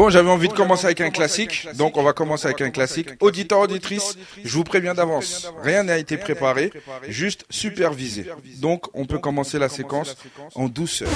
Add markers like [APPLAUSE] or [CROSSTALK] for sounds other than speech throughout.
Bon, j'avais envie de commencer avec un classique, donc on va commencer avec un classique. Auditeur, auditrice, je vous préviens d'avance, rien n'a été préparé, juste supervisé. Donc on peut commencer la séquence en douceur.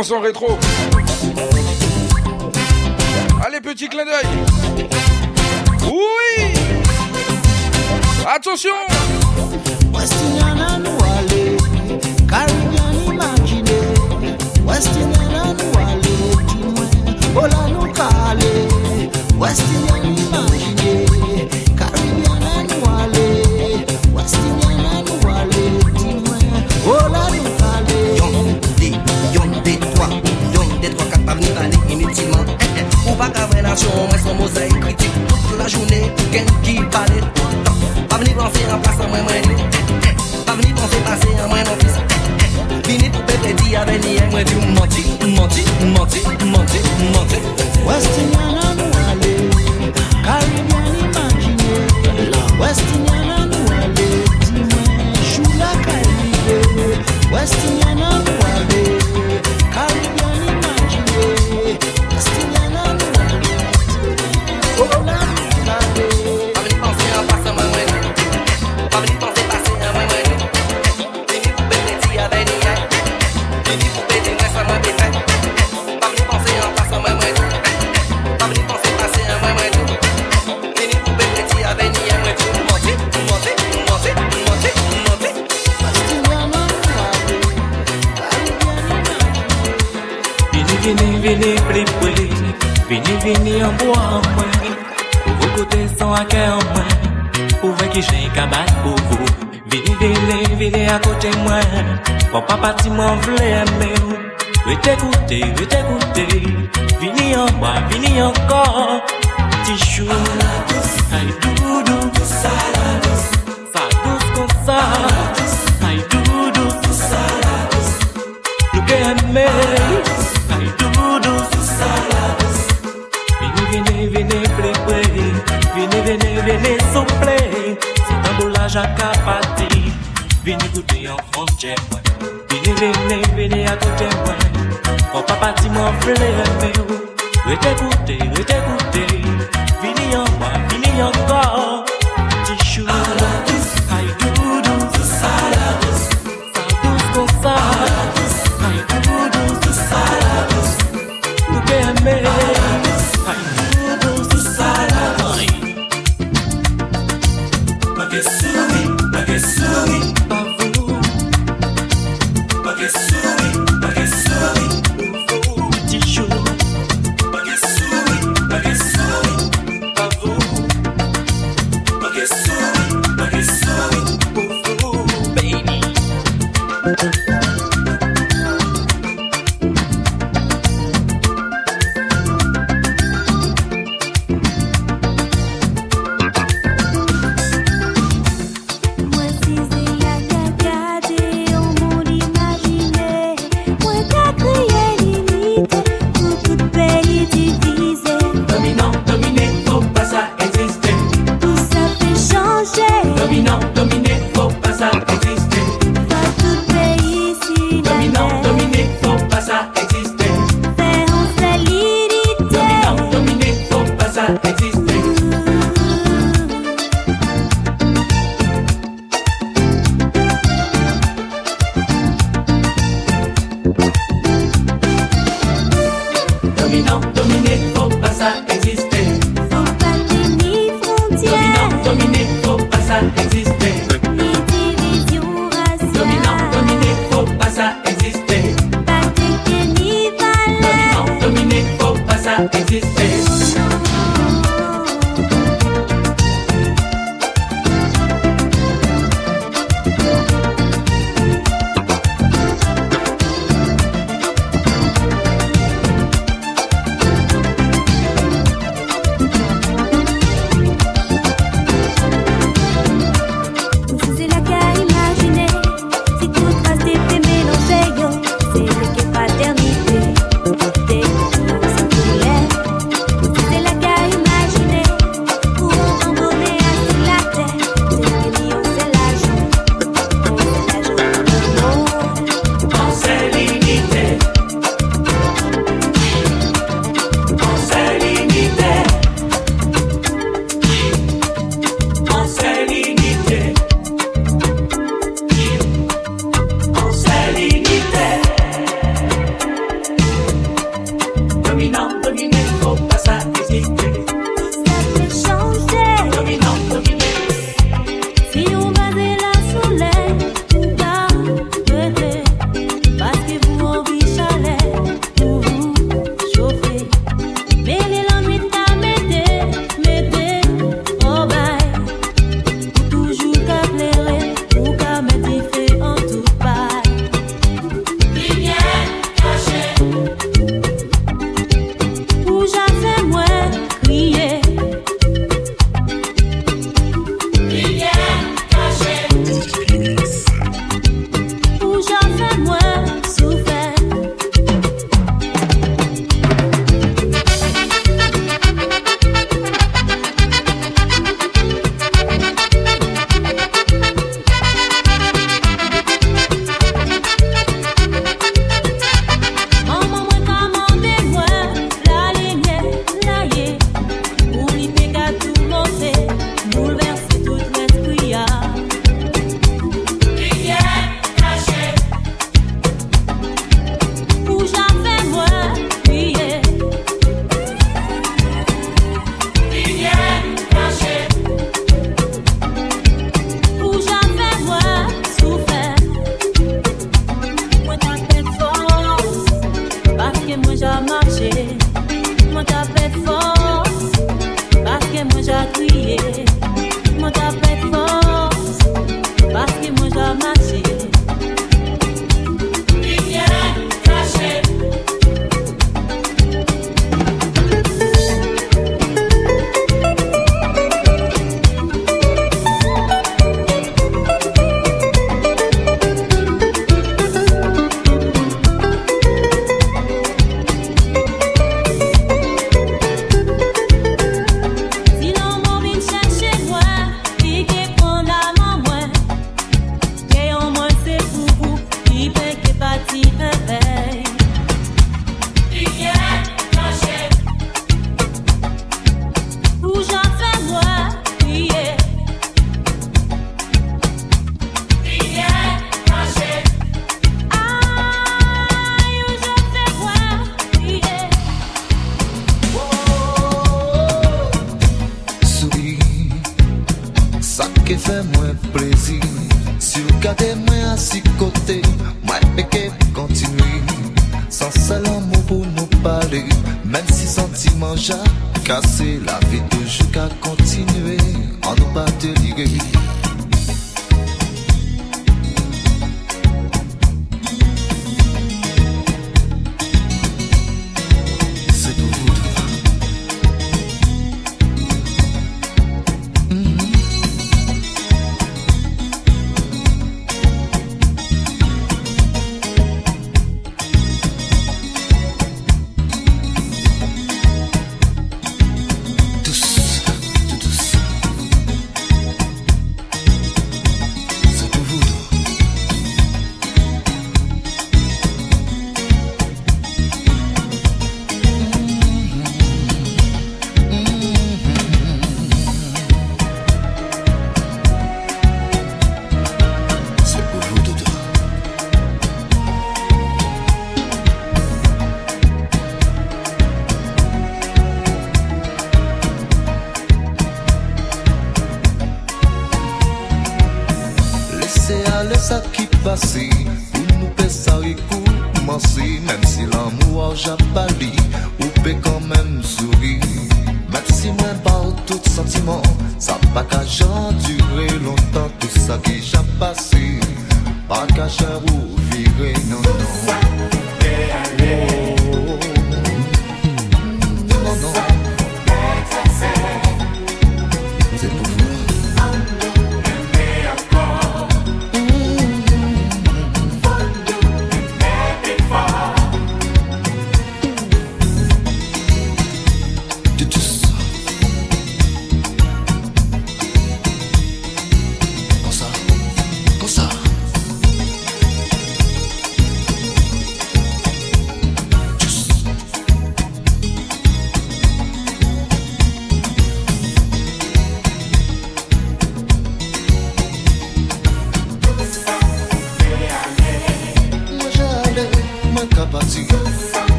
On s'en rétro.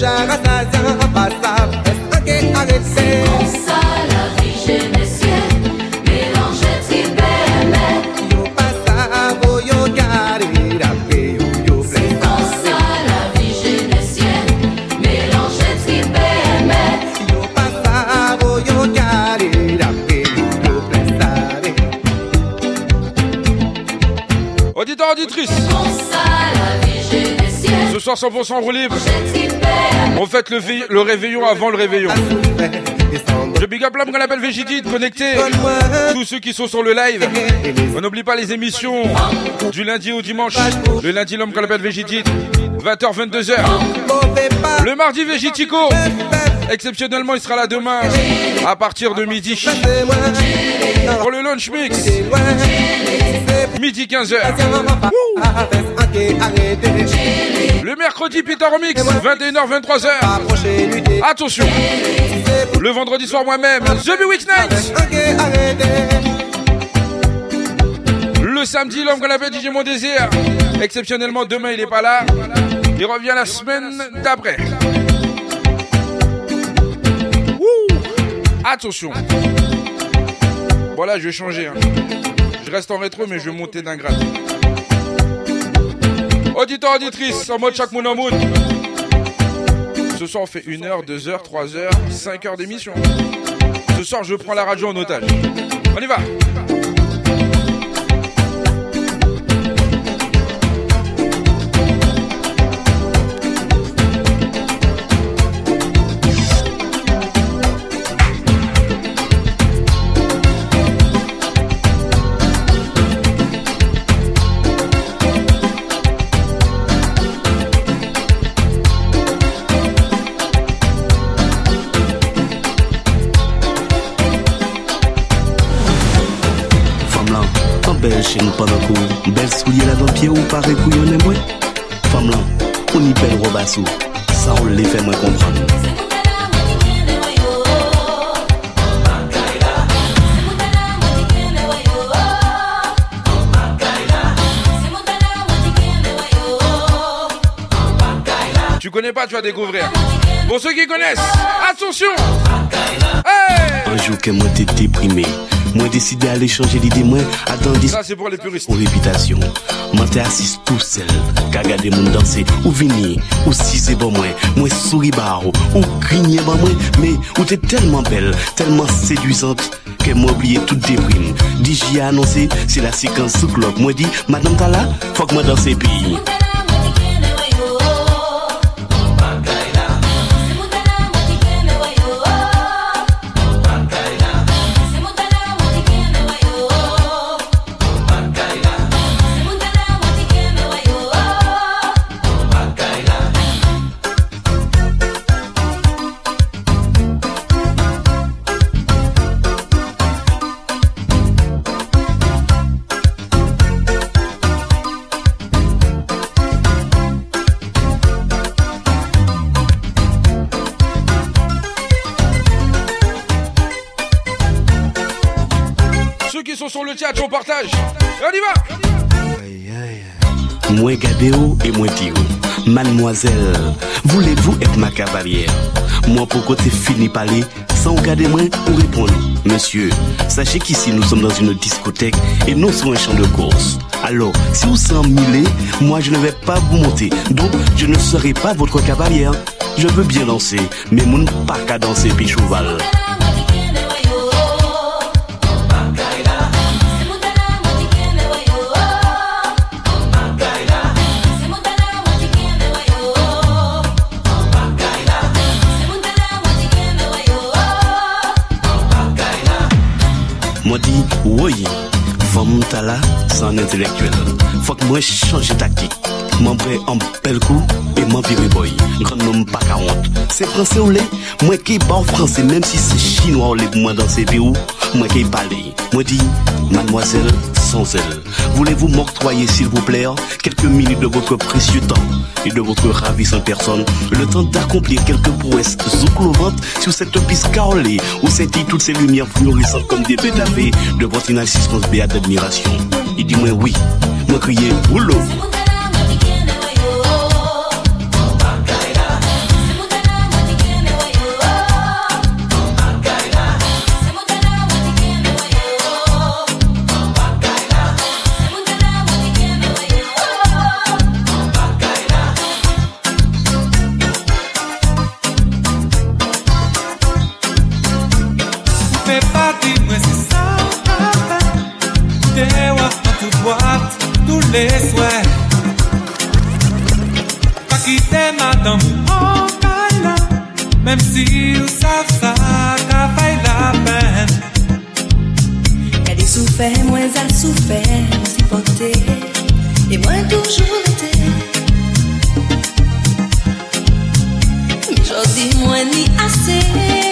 Shara Sazan Abasa. Ce soir 100% roue libre. On fête le, réveillon avant le réveillon. Je big up l'homme qu'on appelle Végidite, connecté. Tous ceux qui sont sur le live. On n'oublie pas les émissions du lundi au dimanche. Le lundi, l'homme qu'on appelle Végidite. 20h, 22h. Le mardi, Végitico. Exceptionnellement, il sera là demain à partir de midi. Pour le lunch mix. Midi 15h. Le mercredi, Peter Mix, 21h, 23h. Attention. Le vendredi soir, moi-même, The Be Week Night. Le samedi, l'homme qu'on appelle DJ Mon Désir. Exceptionnellement, demain, il est pas là. Il revient la semaine d'après. Attention. Voilà, je vais changer. Hein. Je reste en rétro, mais je vais monter d'un grade. Auditeur, auditrice, en mode chaque moon. Ce soir, on fait 1 heure, 2 heures, 3 heures, 5 heures d'émission. Ce soir, je prends la radio en otage. On y va. Chez nous pendant coup. Belle soulier la dans pied ou pareil couillonne moi. Femme là, on y belle sous. Ça on les fait moi comprendre. Tu connais pas, tu vas découvrir. Pour ceux qui connaissent, attention! Hey! Un jour que moi t'es déprimé, moi décidé d'aller changer l'idée, moi attendez. Ça c'est pour les puristes. Pour réputation. Moi t'es assis tout seul, qu'à regarder mon danser, ou venir, ou si c'est bon moi, moi souris barreau, ou grigner bon moi, mais ou t'es tellement belle, tellement séduisante, que moi oublié toute déprime. Dis j'y ai annoncé, c'est la séquence sous clock. Moi dit, madame t'as là, faut que moi danser pays. On y va et moi Dio. Mademoiselle, voulez-vous être ma cavalière? Moi pour côté fini parler, sans regarder moi ou répondre. Monsieur, sachez qu'ici nous sommes dans une discothèque et non sur un champ de course. Alors, si vous mille, moi je ne vais pas vous monter. Donc, je ne serai pas votre cavalière. Je veux bien danser, mais mon pas qu'à danser puis. Woye, fòm tala san intelektuel. Fòk mwen chanje taktik. Mwen bre an bel kou E mwen vire boy. Gran mwen pa ka ont Se franse ou le Mwen ki ba ou franse Mem si se chinois ou le Mwen danse virou moi qui parle. Moi dit, mademoiselle, sans elle, voulez-vous m'octroyer s'il vous plaît quelques minutes de votre précieux temps et de votre ravissante personne, le temps d'accomplir quelques prouesses zouclovantes sur cette piste carrelée où scintillent toutes ces lumières fluorescentes comme des pétavés de votre inassistance béate d'admiration. Il dit moi oui, moi crier oulou. fè, mwen al sou fè, mwen si pote E mwen toujou rete Mi jodi mwen ni ase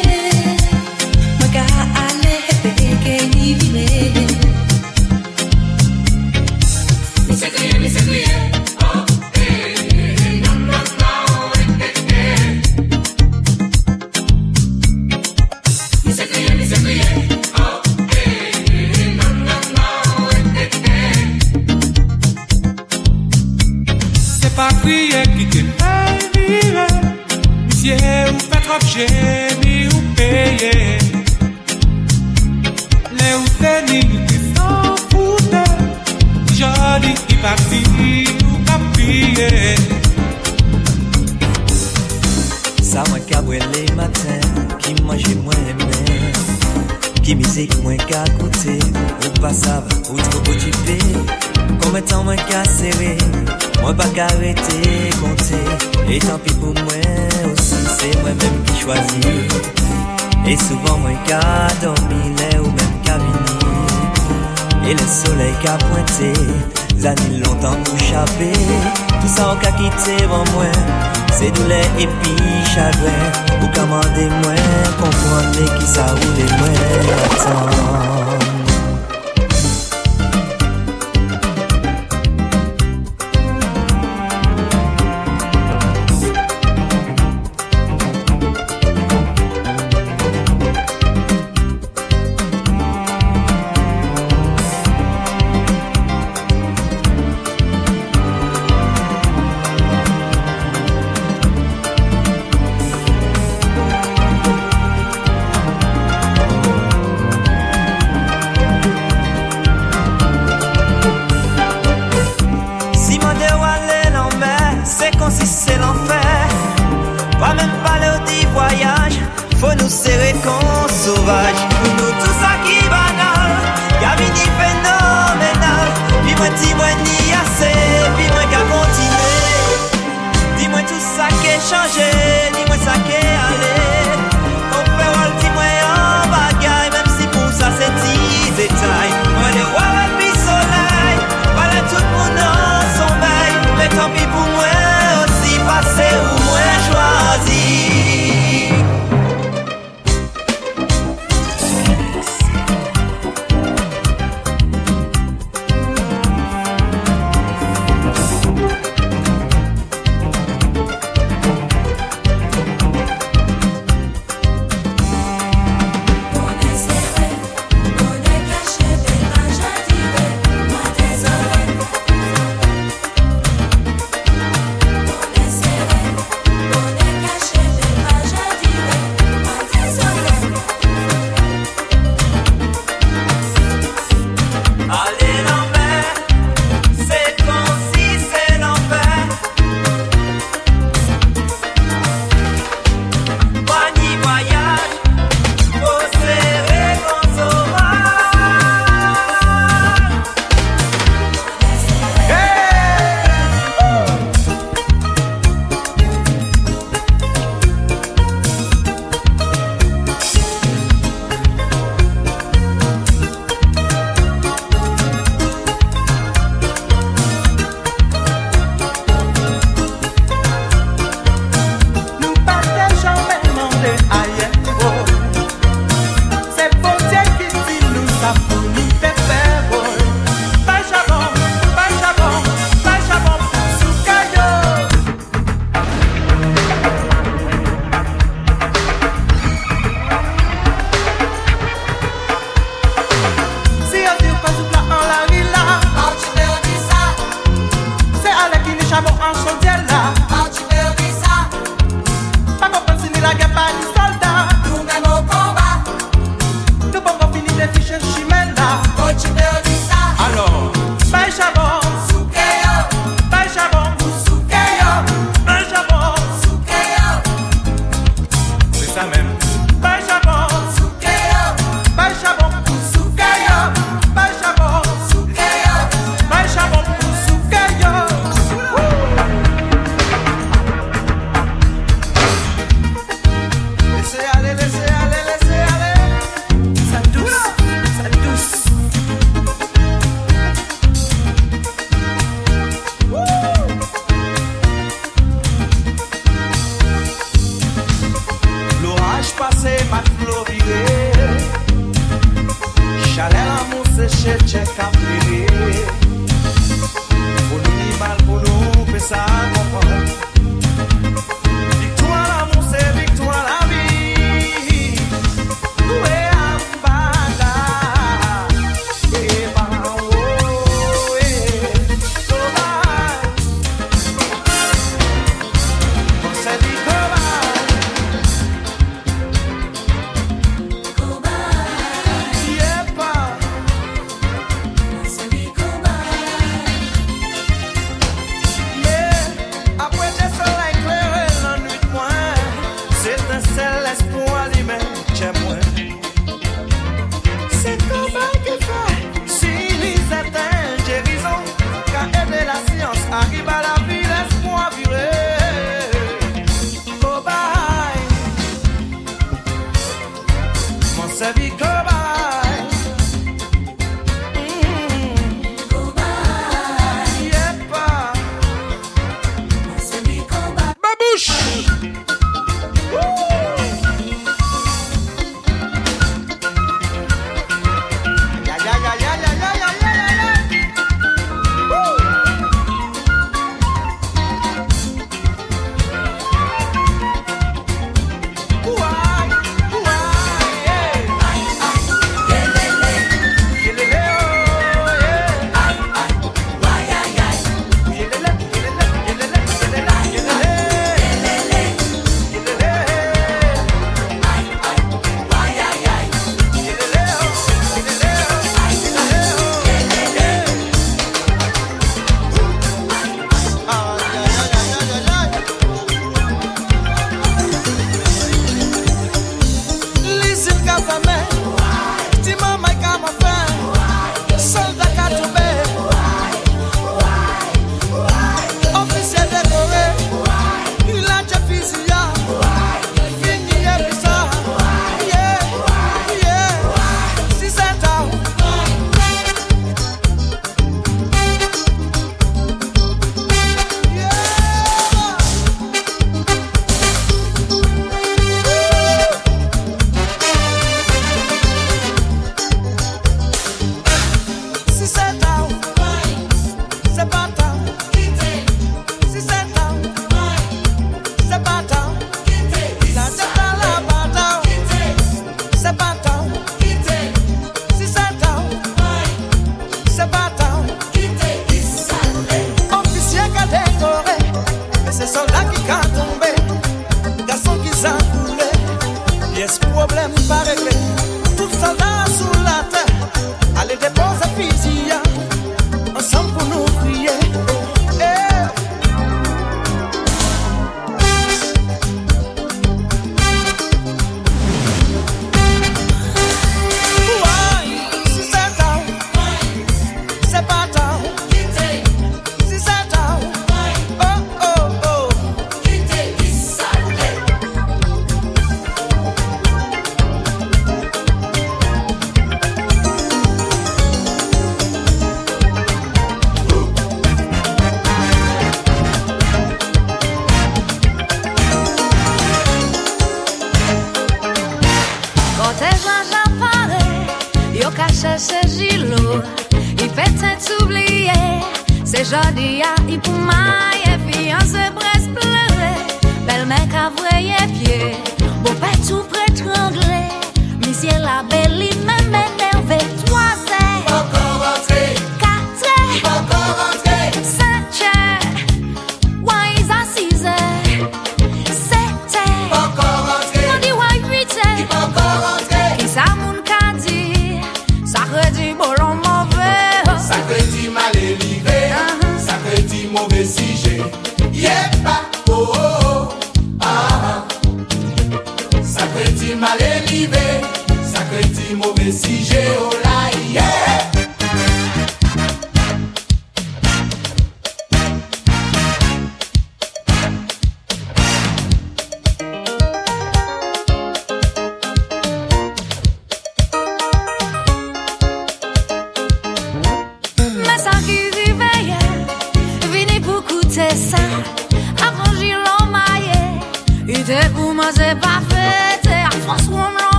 soley ka pwente Zanil lontan pou chape Tout sa ou ka kite van mwen Se doule epi chagwen Ou kamande mwen Konpwane ki sa oule mwen Atan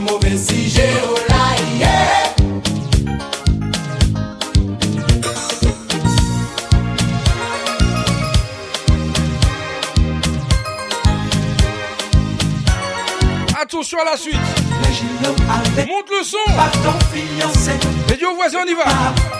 mauvais, si géolaï. Yeah. Attention à la suite. Monte le son. Pas ton fiancé. Et Dieu voisin, on y va. Ah.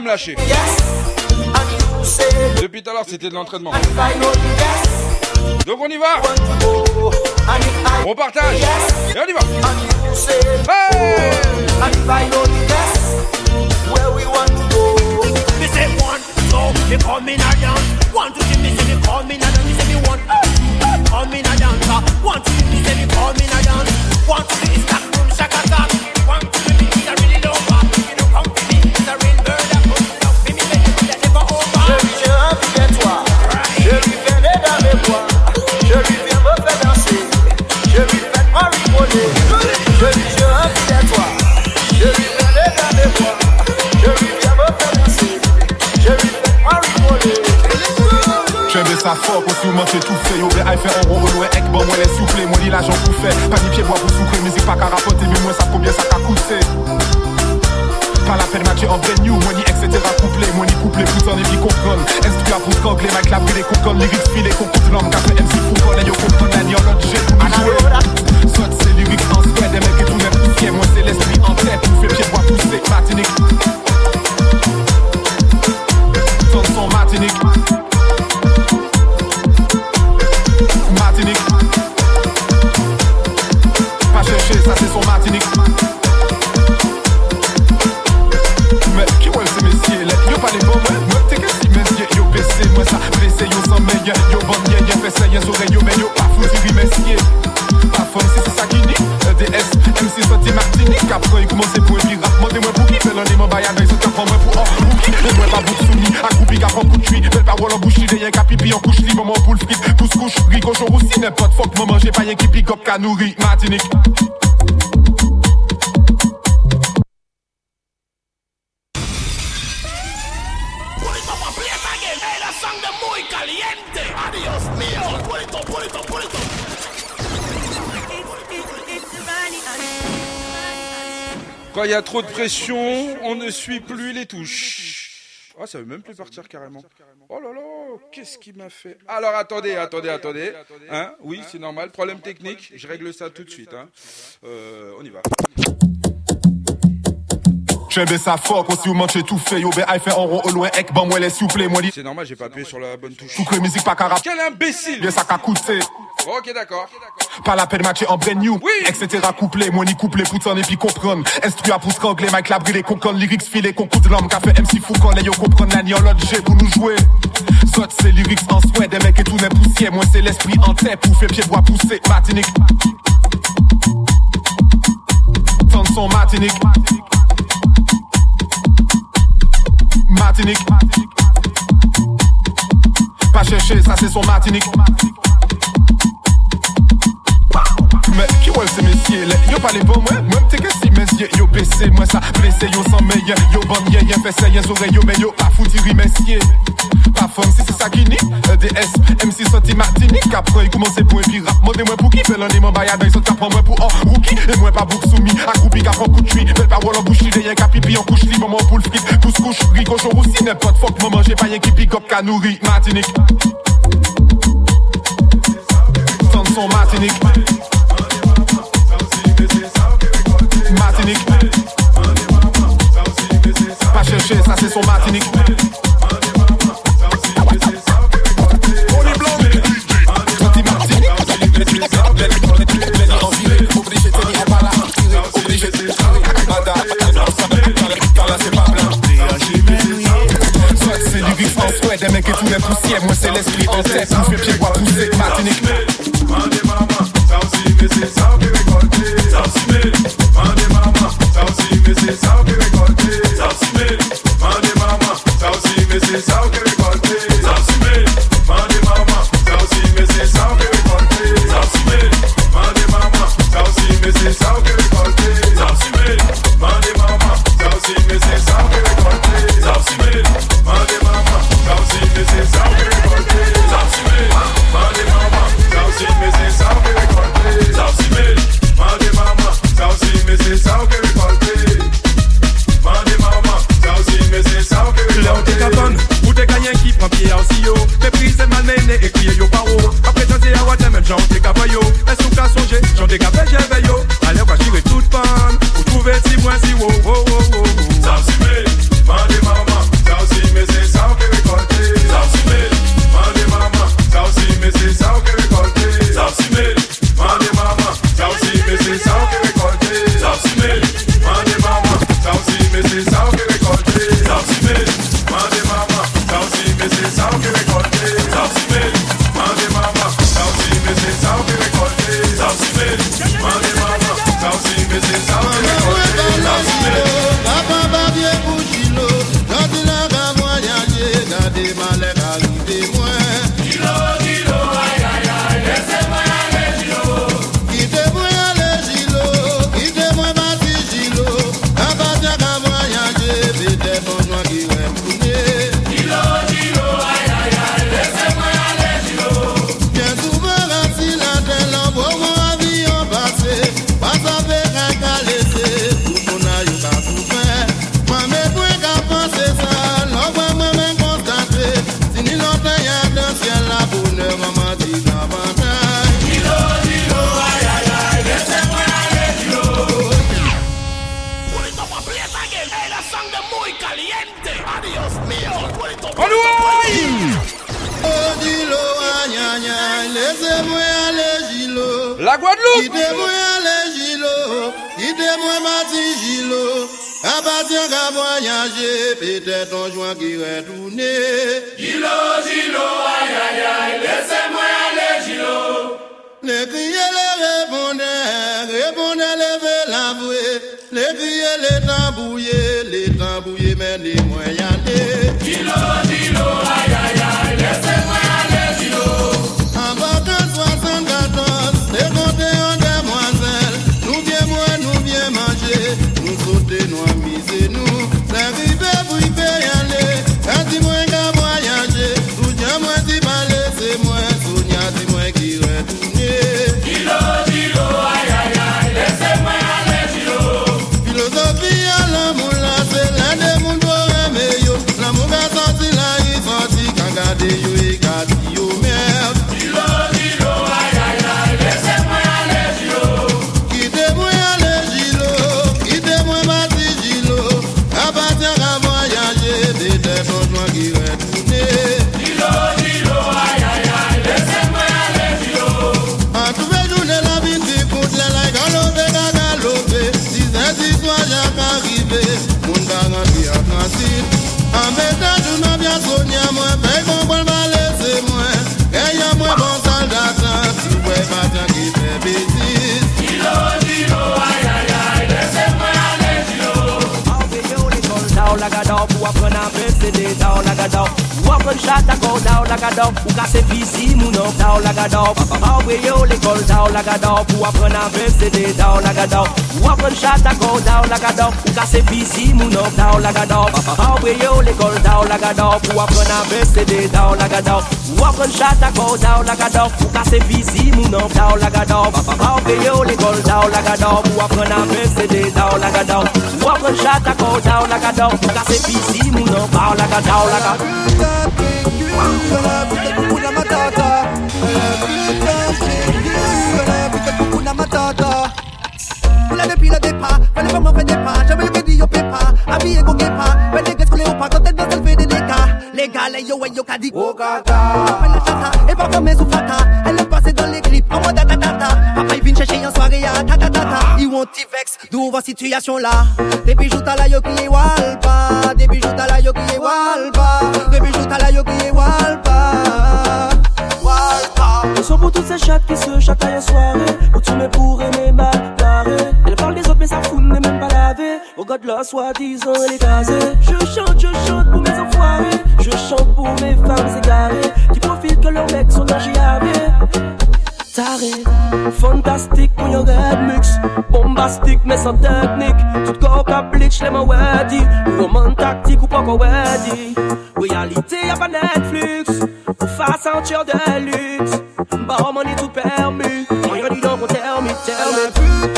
Me lâcher. Depuis tout à l'heure, c'était de l'entraînement. Tout c'est tout fait. Yo, ben, fait en rond, Quand il y a trop de pression, on ne suit plus les touches. Ah, ça veut même plus partir carrément. Qu'est-ce qui m'a fait Alors attendez, attendez, attendez. Hein oui, c'est normal. Problème technique. Je règle ça tout de suite. Hein. Euh, on y va. J'aime ça fort, quand si vous mangez tout fait, yo, ben, aïe fait en rond au loin, ek, moi, les soufflés, moi. C'est normal, j'ai pas appuyé sur la bonne touche. Soufflé, musique pas carap. Quel imbécile Bien, ça qu'a coûté. Ok, d'accord. Pas la peine matcher en brand new, etc. couplé, moi, ni couplé, poutin, et puis comprendre. Instru à pouce anglais, Mike la brûlé, concon, lyrics filé, concours de l'homme, café MC Foucault, les yo comprendre la G pour nous jouer. Soit c'est lyrics en souhait, des mecs et tout n'est poussière, moi, c'est l'esprit en tête, pour faire pied bois pousser, Martinique. Tanson, Martinique. Martinique. Pas chercher, ça c'est son Martinique. Mais qui ouais c'est messieurs là Yo pas les bons moi Moi t'es que si messieurs Yo baissé moi ça Blessé yo sans meilleur Yo bon yeah fait ça y'a oreilles yo Mais yo pas foutu messieurs Pas fun si qui nie EDS MC sorti Martinique. Après il commence pour un pirate Demandez-moi pour qui Fait l'un des membres Ils sont prendre moi pour un rookie. Et moi pas bouc soumis Accroupi qu'à prendre coup de chuit Belle parole en bouche Y'a qu'à pipi en couche. Libre Maman pour le fric. Pousse couche Rico jour aussi. N'importe fuck Maman j'ai pas rien qui pick up Qu'à nourrir Martinique. Tanson Martinique Martinique. bada c'est pas Soit c'est du vif en souhait Des mecs et tous les poussières Moi c'est l'esprit en tête Nous fait pied bois poussé Martinique se me se me se méprise et et crier yo paro. Après à what même j'en t'es Est-ce qu'on songé, j'en j'ai veillé yo. Allez quoi girer toute panne, vous trouvez si moi si wow oh, oh, oh, Ça aussi ça aussi que ça aussi Ça aussi ça ça aussi down, I got down. Popon chata go da o lagador Ou ka se fizi mounon da o a Anwe yo l'ekol da o lagador Pou apren a VCD da o lagador Ou apren chata go da o lagador Ou ka se fizi mounon da o lagador Anwe yo l'ekol da o lagador Pou apren a VCD da o lagador Ou apren chata go da o lagador Ou ka se fizi mounon da o lagador Anwe yo l'ekol da o lagador Pou a VCD da o lagador Ou apren chata go da o lagador Ou ka se da Après, ils viennent chercher en soirée à ta. Vont t'y vex, d'où voir situation là Des bijoux t'as la yo qui est walpa. Des bijoux t'as la yo qui est walpa. Des bijoux t'as la yo qui est walpa. Walpa. Le son pour toutes ces chattes qui se chataillent en soirée. Où tu mets pour aimer mal barré Elle parle des autres mais ça fout n'est même pas lavé Regarde là soi-disant elle est gazée Je chante, je chante pour mes enfoirés. Je chante pour mes femmes égarées. Qui profitent que leurs mecs sont en JAV Fantastique quand y'a red mix. Bombastique mais sans technique. Tout corps à bleach les mains weddy Roman tactique ou pas qu'on weddy. Réalité y'a pas Netflix. Face à un tir de luxe Bar money tout permis. Rien dit donc on termine, termine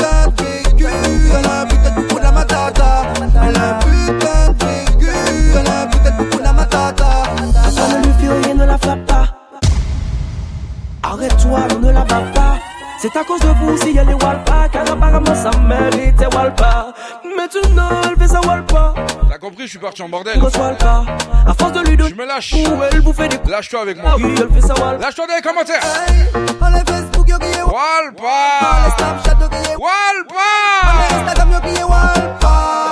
Arrête-toi, on ne la bat pas. C'est à cause de vous si elle est Walpa Car apparemment sa mérite est Walpa. Maintenant elle fait sa Walpa. T'as compris, je suis parti en bordel. Walpa. À force de lui donner Je me lâche. Où elle vous fait des Lâche-toi avec moi. Ah oui, elle fait sa Walpa. Lâche-toi dans les commentaires. On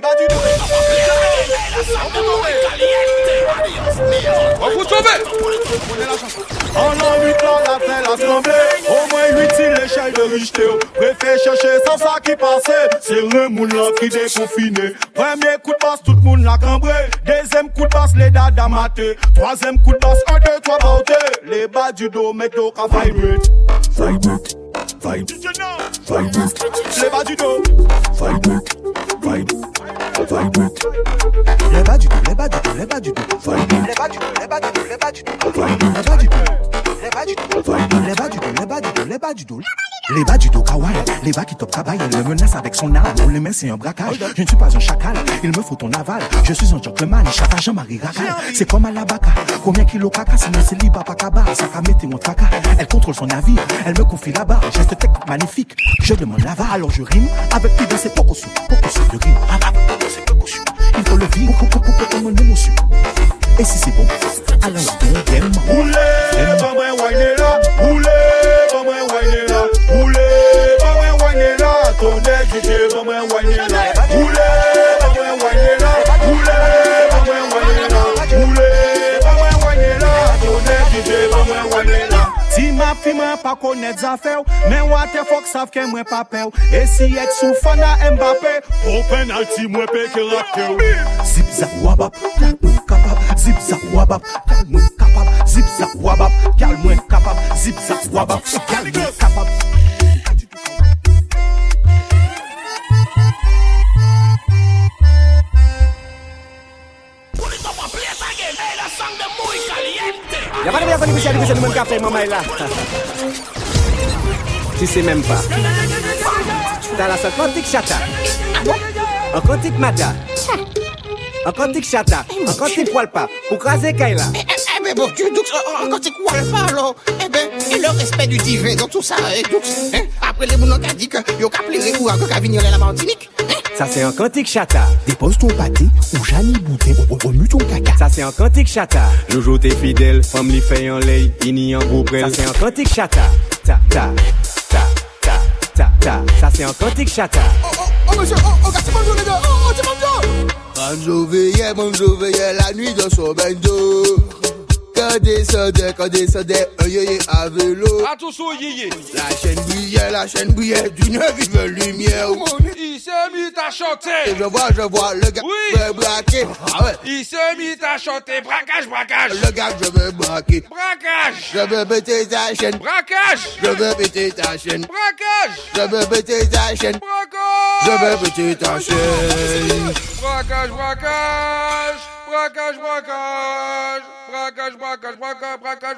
bas du dos On vous. En l'an 8 ans la fait l'assemblée Au moins 8 il l'échelle de richeté. Préfère chercher sans ça qui passait. C'est le là qui déconfiné Premier coup de basse tout le monde l'a cambré. Deuxième coup de basse les dadas maté Troisième coup de basse 1, 2, 3 bauté Les bas du dos d'eau qu'a vibrate Vibrate Vibe. Vibrate Les bas du dos Vibrate Vibe. Vibrate Les bas du dos, les bas du dos, les bas du dos Vibrate Les bas du dos, les bas du dos, les bas du dos Vibrate Les bas du dos les bas du dos, les bas du dos, les bas du dos, les bas du dos. Les bas du dos kawaii, les bas qui top tabac, elle me menace avec son arme. Pour les mains, c'est un braquage. Je ne suis pas un chacal, il me faut ton aval. Je suis un gentleman, chata Jean-Marie Racal. C'est comme à la baka. Combien kilos caca, sinon c'est liba pas kaba. Ça va mettre mon caca. Elle contrôle son navire, elle me confie barre. Geste technique magnifique. Je demande barre, alors je rime. Avec plus de ces pocos sous. Pocos sous, je rime. Avec de pocos sous. Il faut le vivre pour mon émotion. Et si c'est bon, alors bon game. Roulez, pas moi wine là. Roulez, pas moi wine là. Roulez, pas moi wine là. Ton équité, pas moi wine là. Roulez, pas moi wine là. Roulez, pas moi wine là. Roulez, pas moi wine là. Ton équité, pas moi wine là. Ti ma fi mwen pa konet zafew Men wate fok sav ke mwen papew E si et sou fana Mbappé O penalti mwen pe ke rakew Zip zap wabap Zip zap wabap, gal mwen kapap Zip zap wabap, gal mwen kapap Zip zap wabap, gal mwen kapap Ya [LAUGHS] pa de mi akoni pise adi pise di men kape mamay la. Ti se men pa. Ta la sa kontik chata An kontik mata Ha Un quantique chata. Un quantique poil pas. Pour craser Kaila. Eh ben bon Dieu, donc, euh, quand c'est quoi le pas alors Eh ben, et le respect du divin dans tout ça, et hein, après les mounons qui dit que yo ka pleurer ou qu'à venir à la Martinique, hein Ça c'est un quantique chata. Dépose ton pâté ou Jani Boutin au remue ton caca. Ça c'est un quantique chata. Jojo t'es fidèle, femme li fait en lay, ini en gros près. Ça c'est un quantique chata. Ta ta ta ta ta ta. Ça c'est un quantique chata. Oh monsieur, oh, oh, gars, c'est bonjour les gars, oh, oh, c'est bonjour Bonjour veillait, bonjour veillait la nuit dans son bendo. Quand descendait, un yéyé à vélo. Attention, yéyé. La chaîne brillait, la chaîne brillait d'une vive lumière. Il s'est mis à chanter. Et je vois, je vois le gars Oui. me braquer. Ah ouais. Il s'est mis à chanter. Braquage, braquage. Le gars, je veux braquer. Braquage. Je veux péter ta chaîne. Braquage. Je veux péter ta chaîne. Braquage. Je veux péter ta chaîne. Je veux péter ta chaîne. Braquage, braquage. Braquage, braquage. Braquage, braquage, braquage, braquage.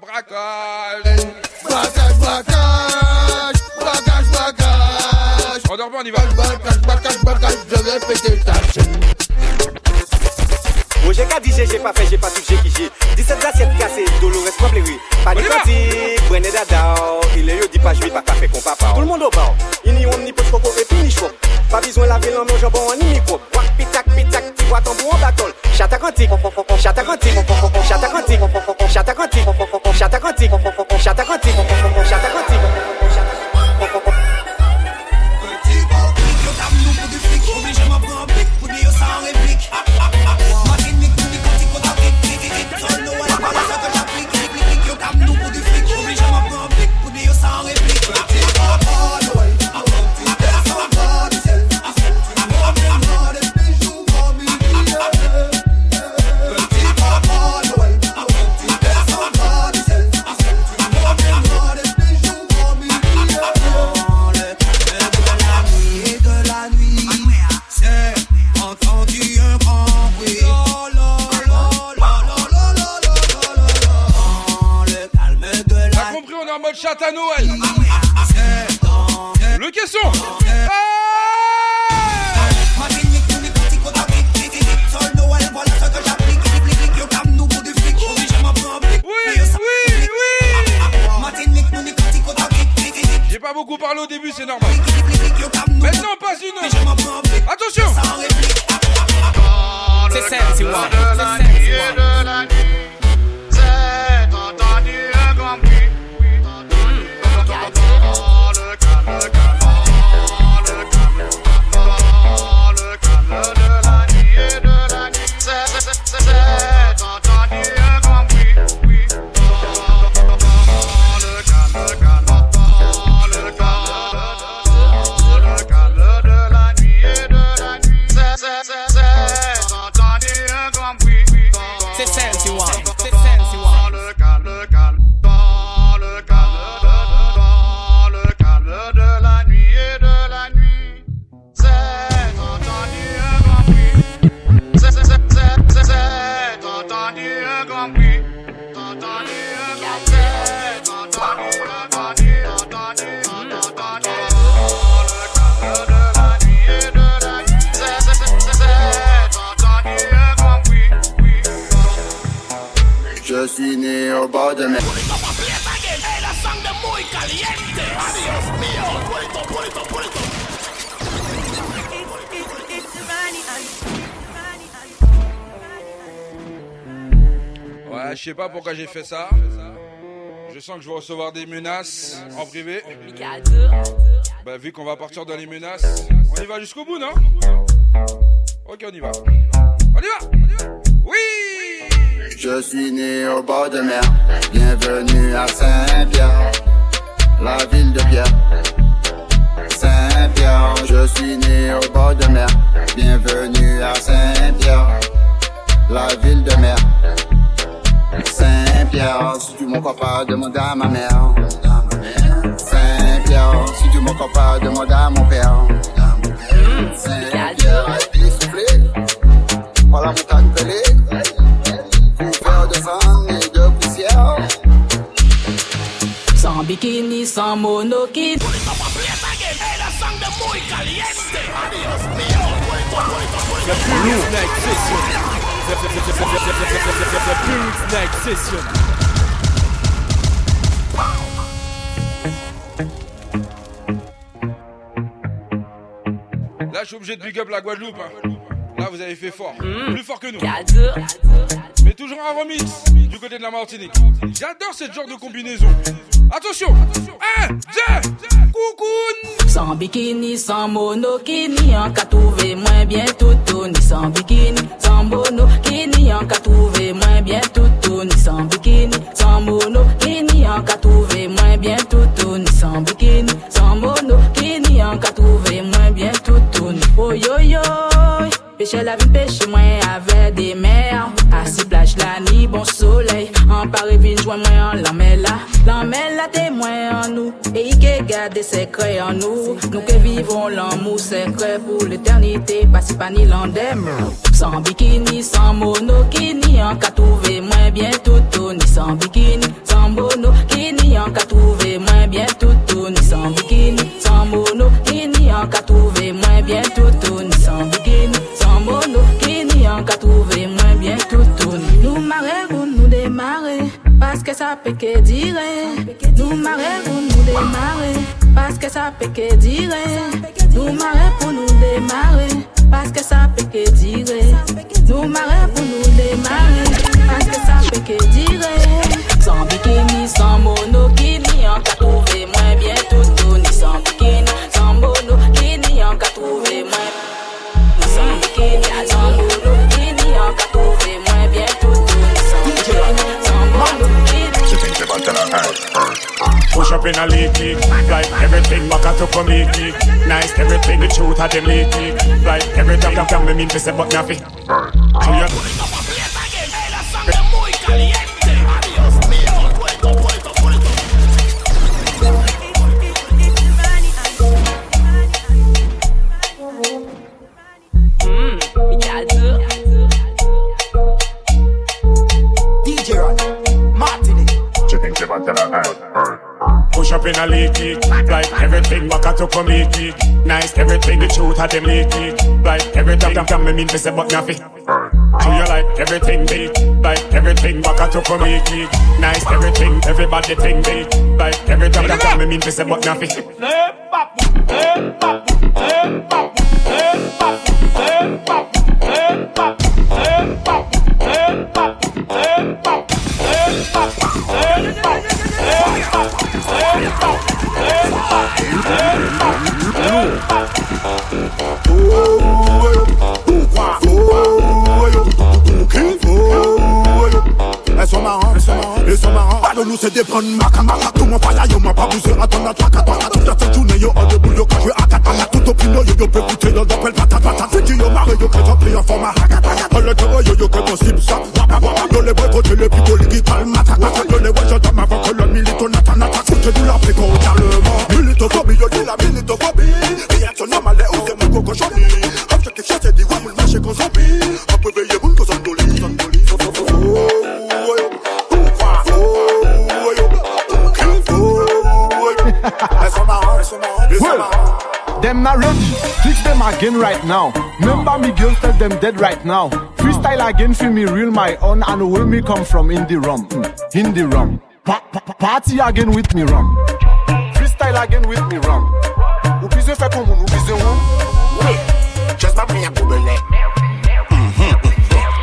Braquage. Braquage, braquage. Braquage, braquage. On dort pas, on y va. Braquage, braquage, braquage. Je veux péter ta chaîne. Mwen jè ka di jè, jè pa fè, jè pa tout jè ki jè 17 asyet kase, dolores kwa plèwi Panikotik, brene dadaw Ile yo di pa jwi, pa ka fè kon papa Tout l'monde obaw, ini om, ni poch koko, epi ni chwok Pa bizwen la vilan, mwen jambon an ni mikrop Wak pitak, pitak, ti wak tambou an batol Chata kantik, chata kantik Chata kantik, chata kantik Chata kantik, chata kantik chat à Noël. Le caisson. Oui, oui, oui. J'ai pas beaucoup parlé au début, c'est normal. Maintenant, passe une. Attention. C'est celle, c'est moi. C'est celle, c'est moi. Au bord de mer. Ouais, je sais pas pourquoi j'ai fait ça. Je sens que je vais recevoir des menaces en privé. Bah, vu qu'on va partir dans les menaces, on y va jusqu'au bout, non? Ok, on y va. On y va, on y va. Oui Je suis né au bord de mer. Bienvenue à Saint-Pierre, la ville de Pierre. Saint-Pierre, je suis né au bord de mer. Bienvenue à Saint-Pierre, la ville de mer. Saint-Pierre, si tu m'en crois pas, demande à ma mère. Saint-Pierre, si tu m'en crois pas, demande à mon père. Saint-Pierre Night Session. Là, je suis obligé de big up la Guadeloupe. hein. Là, vous avez fait fort. Plus fort que nous. Mais toujours un remix du côté de la Martinique. J'adore ce genre de combinaison. Attention 1, 2, coucou Sans bikini, sans monokini, en ka trouvé moins bien tout ni sans bikini, sans monokini, en ka trouvé moins bien tout ni sans bikini, sans monokini, en ka trouvé moins bien tout ni sans bikini, sans monokini, en ka trouvé moins bien tout oh yo yo. Pêche la vin pêche avec des de mer Asi plages, la ni bon soley An pare vin jwen mwen an lanmen la Lanmen la temwen an nou E ike gade en nous. Nous que vivons l'amour secret pour l'éternité, pas si pas ni landem Sans bikini, san monokini An ka touve mwen bien toutou Ni sans bikini, san monokini An ka touve mwen bien toutou Ni sans bikini, san monokini An ka touve mwen bien toutou moins bien tout. Nous marrer pour nous démarrer, parce que ça peut que dire. Nous marrer pour nous démarrer, parce que ça peut que dire. Nous marrer pour nous démarrer, parce que ça peut que dire. Nous marrer pour nous démarrer, parce que ça peut que dire. Sans bikini, sans mono, qui trouver. Push up in a league kick, like everything back at to come league kick. Nice everything the truth of them league kick, like every time that me mean to say but nothing. Clear. Push up in a league kick, like everything back at to come league kick. Nice everything the truth of them league kick, like every time that me mean to say but nothing. Clear like everything big, like everything back at to come league kick. Nice everything, everybody think big, like every time that me mean to say but nothing. Elles sont marrantes, elles sont marrantes, elles sont marrantes. Pas de nous, c'est des bonnes maca maca. Tout mon yo, m'a pas bougé à ton attaque, attaque. Toute la journée, yo, en debout, yo, au pino, yo, yo, yo, yo, yo, yo, slip, les les les milito yo, la. Réaction normale, où c'est mon coco choni. Objectif, c'est dit, ouais, mon marché, qu'on zombie. Oh, oh, oh, oh, oh. Well, them not ready. Fix them again right now. Remember me girls tell them dead right now. Freestyle again for me real my own and where me come from in the rum, mm, in the rum. Pa- pa- party again with me rum. Freestyle again with me rum. Ou pise fait comme ou pise ou? Just ma prière pour belé.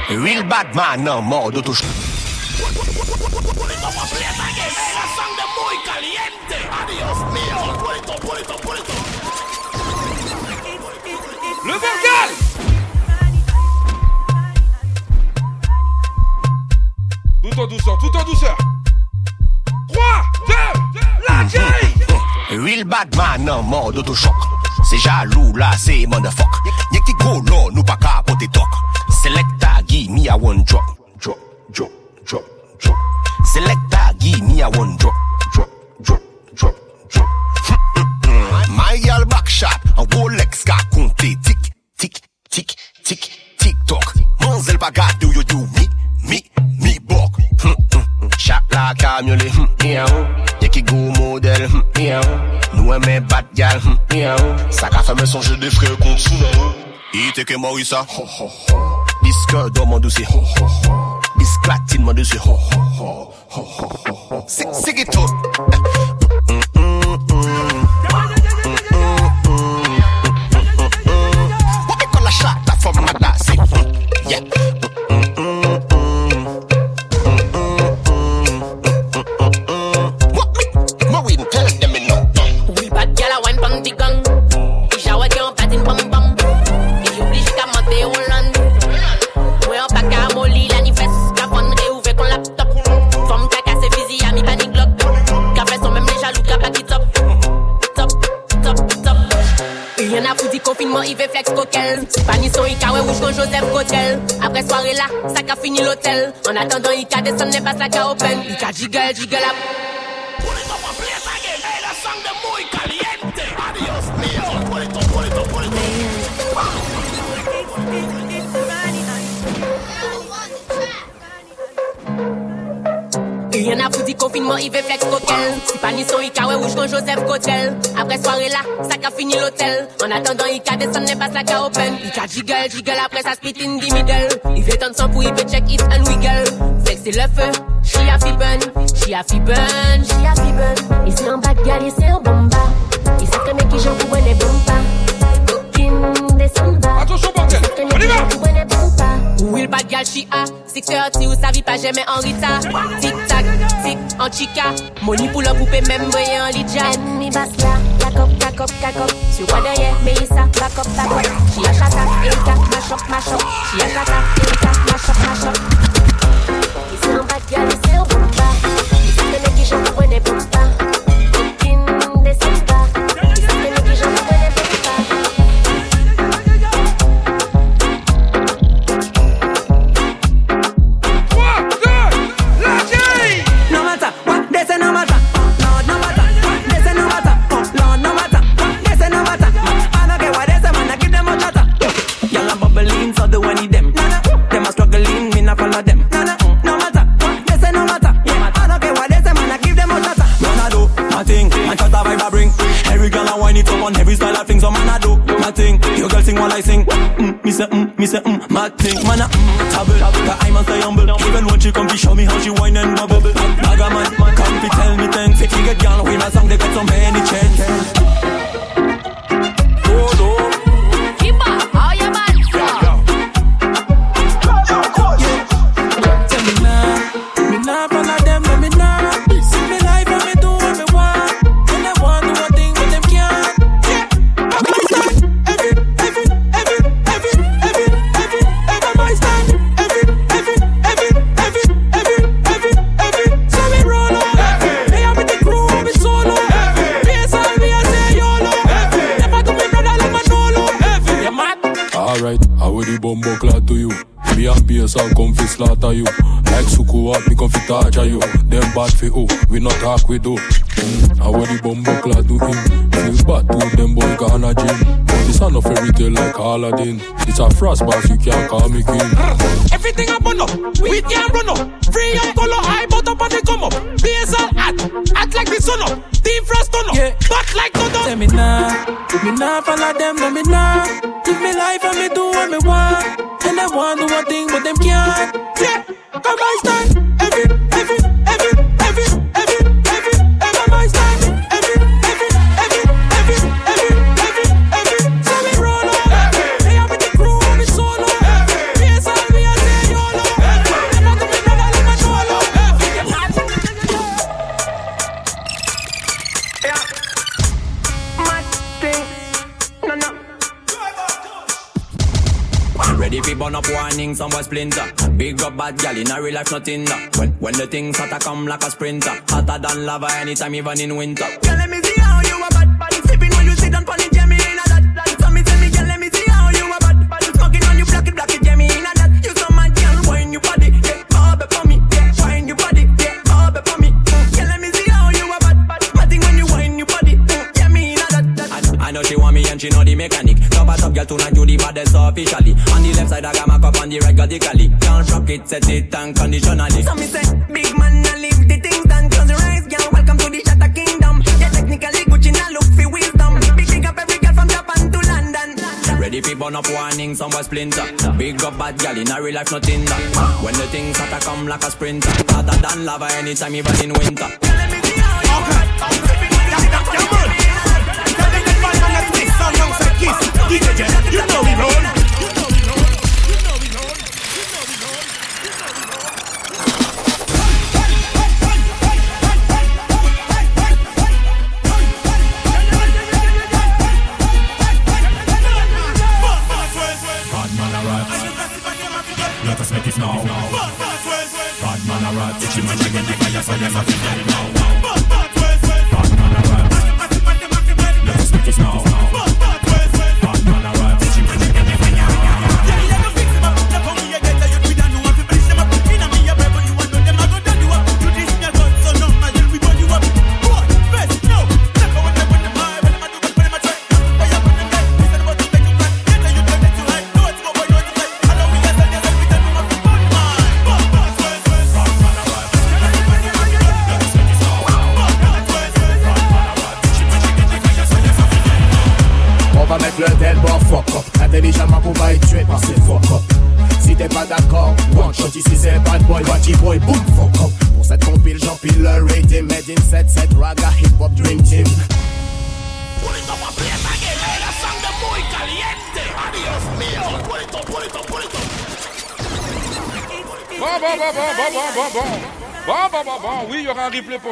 Real bad man, non, mort d'auto. Le bordel Tout en douceur, tout en douceur 3, 2, la J Real badman nan mod otochok Se jalou la se mandafok Nye ki kolon nou pa ka pote tok Selekta gi mi a one drop Drop, drop, drop, drop. Selekta gi mi a one drop Drop, drop, drop, drop. Hmm. Mayal bakshap An Rolex ka konte Tik, tik, tik, tik, tik tok Manzel pa gade ou yo do Mi, mi, mi bok. Hmm, hmm, Chap la kamyole E a ou qui go modèle, miaou. Nous aimons bad gal, miaou. Ça qu'a fait me songer des frères contre Sounao. Il était que Morissa. Disque d'or mon dossier. Disque latine mon dossier. C'est qui. Ça qu'a open. Ika jiggle, jiggle up. Rien à foutre du confinement, il fait flex coquel. C'est pas ni son Ika, rouge comme Joseph Cotel. Après soirée là, ça qu'a fini l'hôtel. En attendant, Ika descend, n'est pas ça qu'a open. Ika jiggle, jiggle, après ça split in the middle. Il fait tant pour il peut check it and wiggle. Flex c'est le feu, a fi burn, she a fi burn, she a fi burn. Et c'est un bad gal, et c'est un bomba. Et c'est très bien qui j'en pour les bomba. Coquine descend bas. Attention bordel, on y va. Will bad gal she a 630 ou sa vie pas jamais en rita. Tic tac, tic en chica. Money pour le poupée même voyez en lidja Mi basse là, kakop, kakop, kakop Sur quoi derrière, mais ça, back up, back up. She a chata, Erika, mash up, mash up. She a chata, Erika, mash up, mash up me say, mm, my thing. Man, I mm, tabble, the I must stay humble. Even when she come to show me how she whine and bubble. Bad fi who, we not talk we do. Mm, I will the bumbo clad to him. Feel bad to them boy gonna gym. But this a no fairy tale like Aladdin. It's a frost boss, you can't call me king. Everything I burn up, we can't run up. Free up color, I bought up and they come up. BS all hot, hot like the sun up. Deep frost turn up, back like no Tell me nah, me nah follow them, no me nah. Give me life and me do what me want. And I want do one thing, but them can't. Splinter. Big up bad gal in a real life, nothing da. When when the things hotter come like a sprinter, hotter than lava anytime, even in winter. Girl, let me see how you a bad bad. Sipping when you sit down pon the jammy in a that that. So me say me girl, let me see how you a bad bad. Smoking on you black it black it jammy in a that. You so mad girl, wine your body, yeah, bob it for me, yeah, wine your body, yeah, bob it for me. Girl, let me see how you a bad bad. Mad thing when you wine your body, yeah, me in a that that. I, I know she want me and she know the mechanic. Top a top girl tonight you the baddest officially. It, set it unconditionally. So me say, big man, I leave the things done. Close your eyes, girl. Welcome to the Shatter Kingdom. Yeah, technically Gucci now look for wisdom. Big big up every girl from Japan to London. Ready for burn up warning, some boy splinter. Big up bad gal in a real life, nothing that. When the things hotter come like a sprinter. Hotter than lava anytime, even in winter.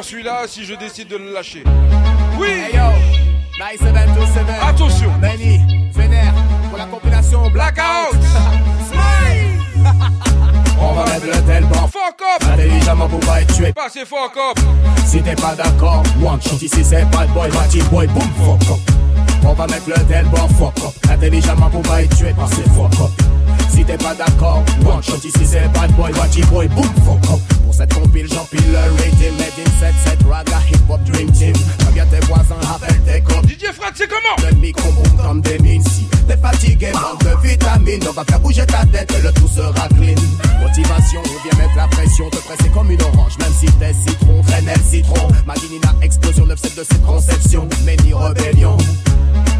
Pour celui-là si je décide de le lâcher. Oui. Hey yo, 9727 Attention. Benny, Vénère, pour la compilation Blackout. [LAUGHS] Smile. On va mettre le tel bon Fuck up Intelligemment pour pas être tué. Passez fuck up Si t'es pas d'accord, one shot. Ici c'est bad boy, watchy boy, boom fuck up On va mettre le tel bon fuck up Intelligemment pour pas être tué par ces fuck up Si t'es pas d'accord, one shot. Ici c'est bad boy, watchy boy, boom fuck Pour cette compile j'empile le rating Made in 7-7 raga hip hop dream team. Tes voisins, rappelle tes copes. DJ Frat c'est comment? Le micro boom comme des mines si T'es fatigué, manque de vitamines. On va faire bouger ta tête, le tout sera clean. Motivation, viens mettre la pression. Te presser comme une orange, même si t'es citron Fresnel, citron, Madinina, explosion 9-7 de cette conception. Mais ni rébellion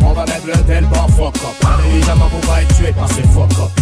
On va mettre le tel bon fuck up. Intelligemment pour pas être tué par ces fuck up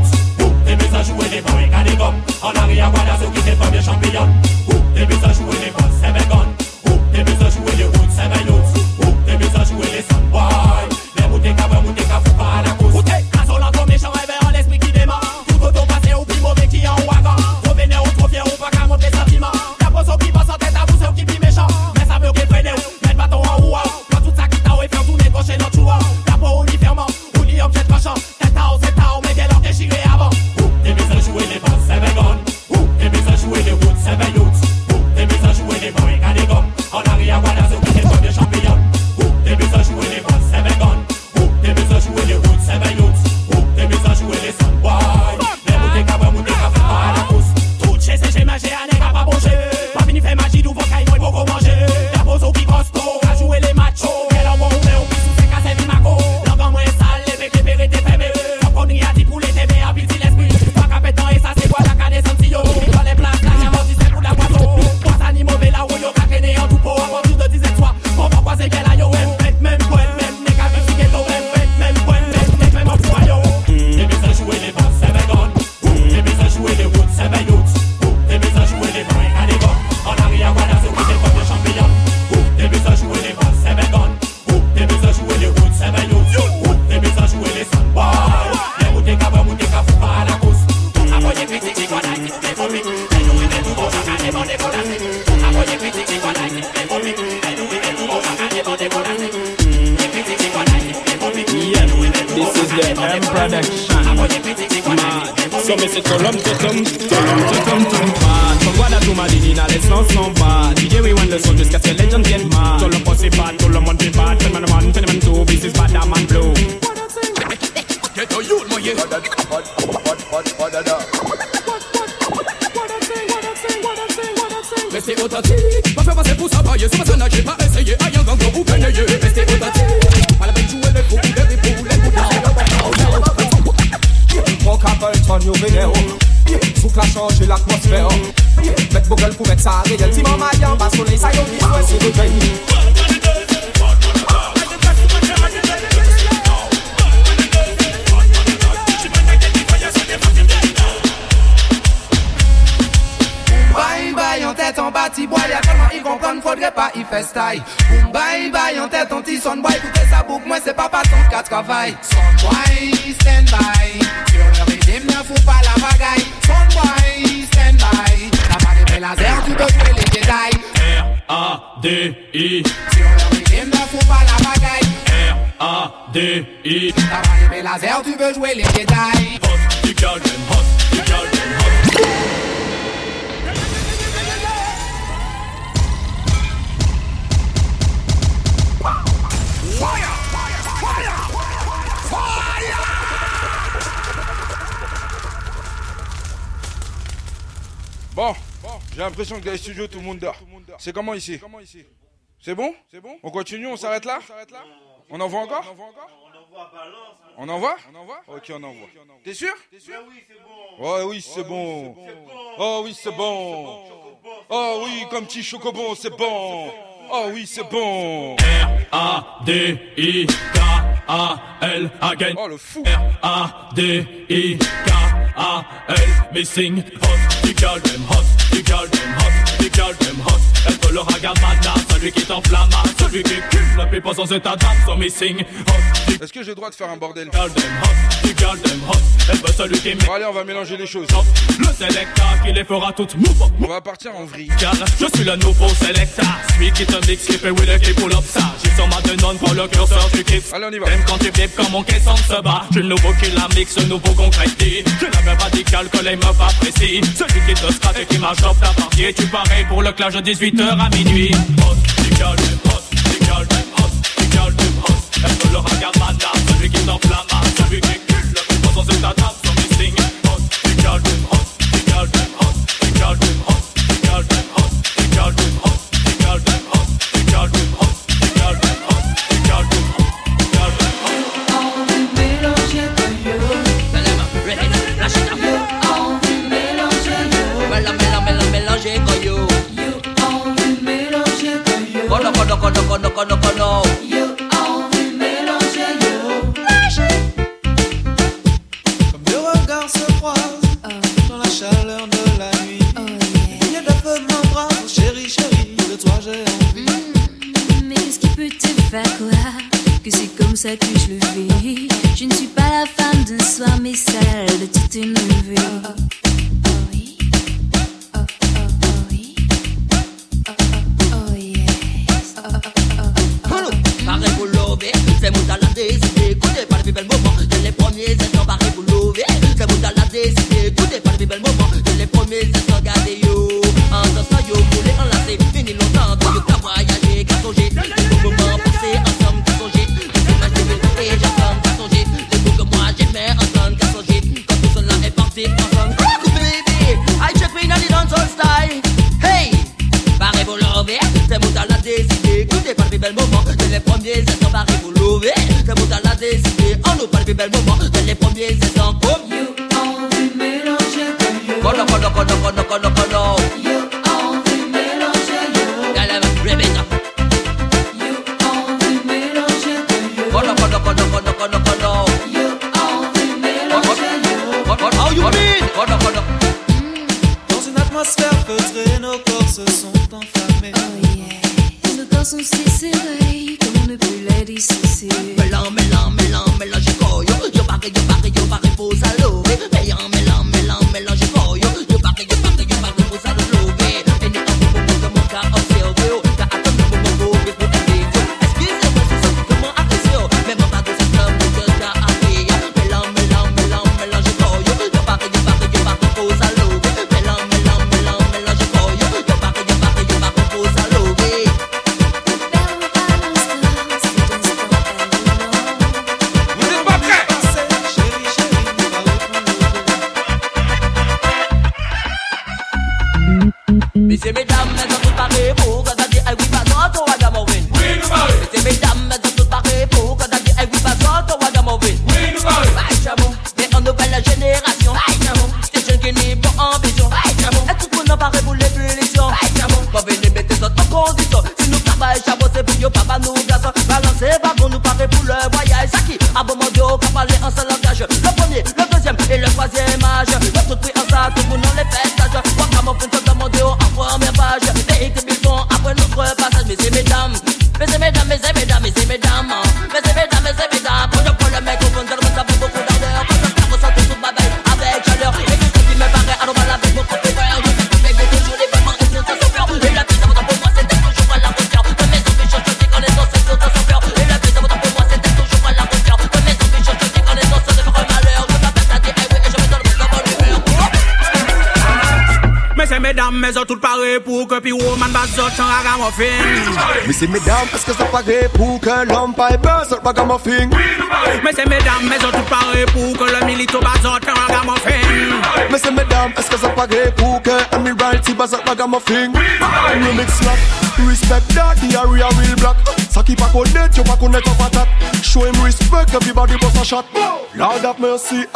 En arrière, voilà ceux qui t'es pas bien champion. Bon, j'ai l'impression que dans les studios, tout le monde dort. C'est comment ici? C'est bon? On continue, on s'arrête là? On en voit encore? On envoie On envoie Ok, on envoie. T'es sûr? Oui, c'est bon. Oh oui, c'est bon. Oh oui, c'est bon. Oh oui, comme petit chocobon, c'est bon. Oh oui, c'est bon. R-A-D-I-K-A-L again. Oh le fou. R-A-D-I-K-A-L missing Çıkardım has, çıkardım has girls them hot Elle te le ragamada Celui qui t'enflamme hein. Celui qui cule Ne paie pas sans état d'âme Son missing. Est-ce que j'ai le droit de faire un bordel Girl hot Elle veut celui qui bon, Allez on va mélanger les choses. Le selecteur qui les fera toutes move On va partir en vrille. Je suis le nouveau selecteur Celui qui te mixe Qui fait wheel qui pull up ça. J'ai sur ma Pour le curseur du kiff. Allez on y va. Même quand tu flippes Quand mon caisson se bat. J'ai le nouveau qui la mixe Le nouveau concrétit J'ai la même radicale Que les meufs apprécient. Celui qui te scratche Et qui marche ta partie Tu parais pour le clash de 18h à minuit. Le regarde madame, celui qui s'enflamme, celui qui cule, le plus beau dans cette merci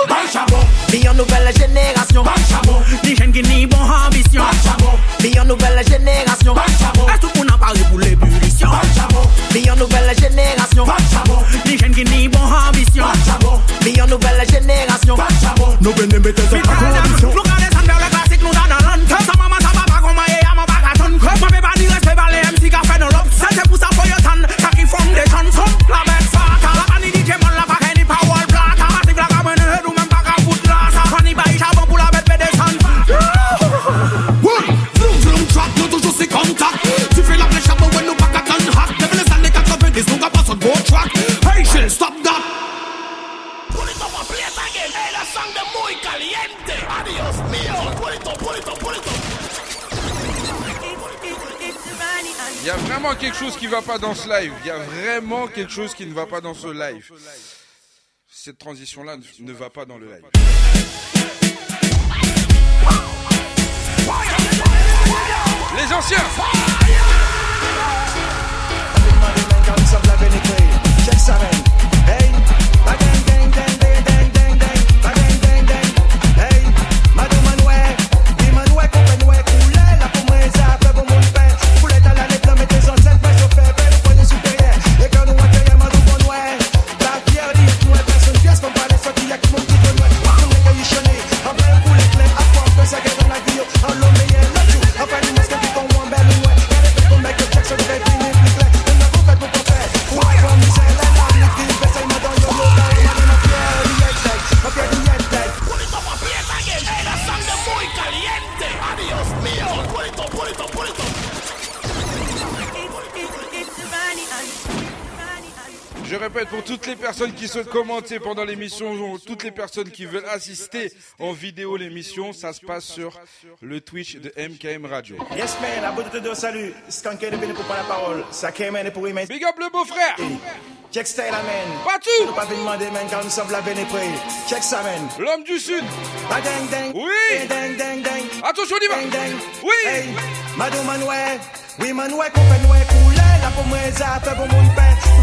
dans ce live. Il y a vraiment quelque chose qui ne va pas dans ce live. Cette transition-là ne va pas dans le live. Les anciens personnes qui souhaitent commenter pendant l'émission, toutes les personnes qui veulent assister en vidéo l'émission, ça se passe sur le Twitch de MKM Radio. Yes man, à bout de salut. Skanké est venu pour prendre la parole. Saké man est pour Imen. Big up le beau-frère. Check style amen. Pas tout. Pas fait demander man quand nous sommes la veine Check ça man. L'homme du sud. Ba ding ding. Oui. Ding ding ding. Attention, on y va. Ding ding. Oui. Madou manoué. Oui manoué qu'on fait noué couler. La pomme est à peu pour mon père.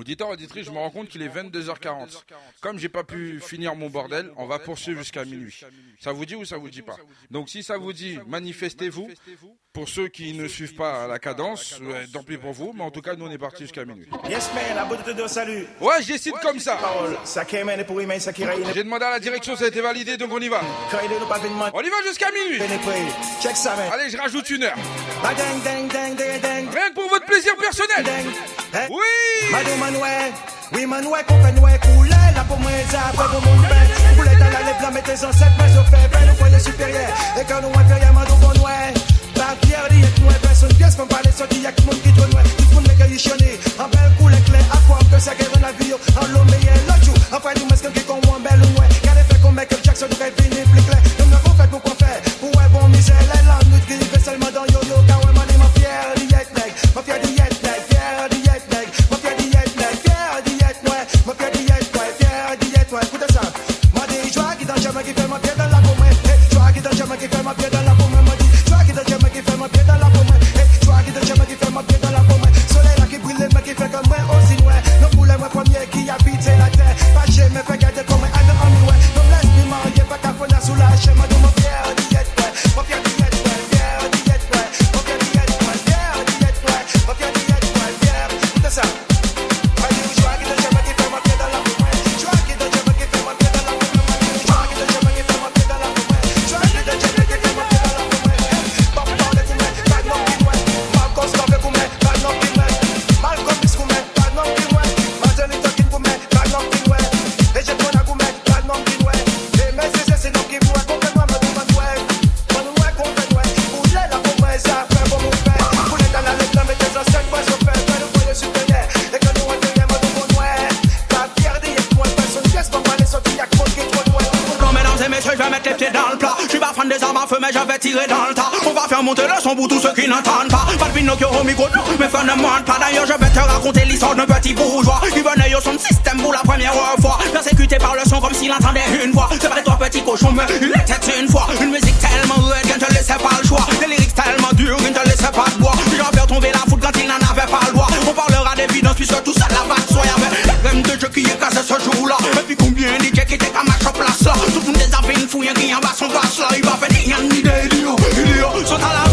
Auditeur, auditrice, je me rends compte qu'il est 22h40. Comme j'ai pas pu finir mon bordel, on va poursuivre jusqu'à minuit. Ça vous dit ou ça vous dit pas Donc si ça vous dit, manifestez-vous. Pour ceux qui ne suivent pas la cadence, euh, tant pis pour vous, mais en tout cas, nous on est parti jusqu'à minuit. Yes, man, la de salut. Ouais, je comme ça. J'ai demandé à la direction, ça a été validé, donc on y va. On y va jusqu'à minuit. Allez, je rajoute une heure. Rien que pour votre plaisir personnel. Oui. Oui, man, ouais, qu'on fait, couler, la pour moi, ça, mon bête. Vous à mettez en sept, mais je fais, Jackson, nous rêvons, nous plie clair. Nous n'avons fait pour quoi faire, pour avoir misère. Le son pour tous ceux qui n'entendent pas. Pas de au micro, non, ne pas. D'ailleurs, je vais te raconter l'histoire d'un petit bourgeois qui venait au son système pour la première fois. Persécuté par le son comme s'il entendait une voix. C'est pas toi, petit cochon, mais il était une fois. Une musique tellement rude qu'il ne te laissait pas le choix. Des lyrics tellement durs qu'il ne te laissait pas de bois. J'en faire tomber la foule quand il n'en avait pas le droit. On parlera d'évidence puisque tout ça la va de soi. Y'avait même de jeu qui est cassé ce jour-là. Et puis combien de qui étaient comme à place là. Tout le monde des affaires, une fouille qui en bas son basse là. Il va faire des 说他来。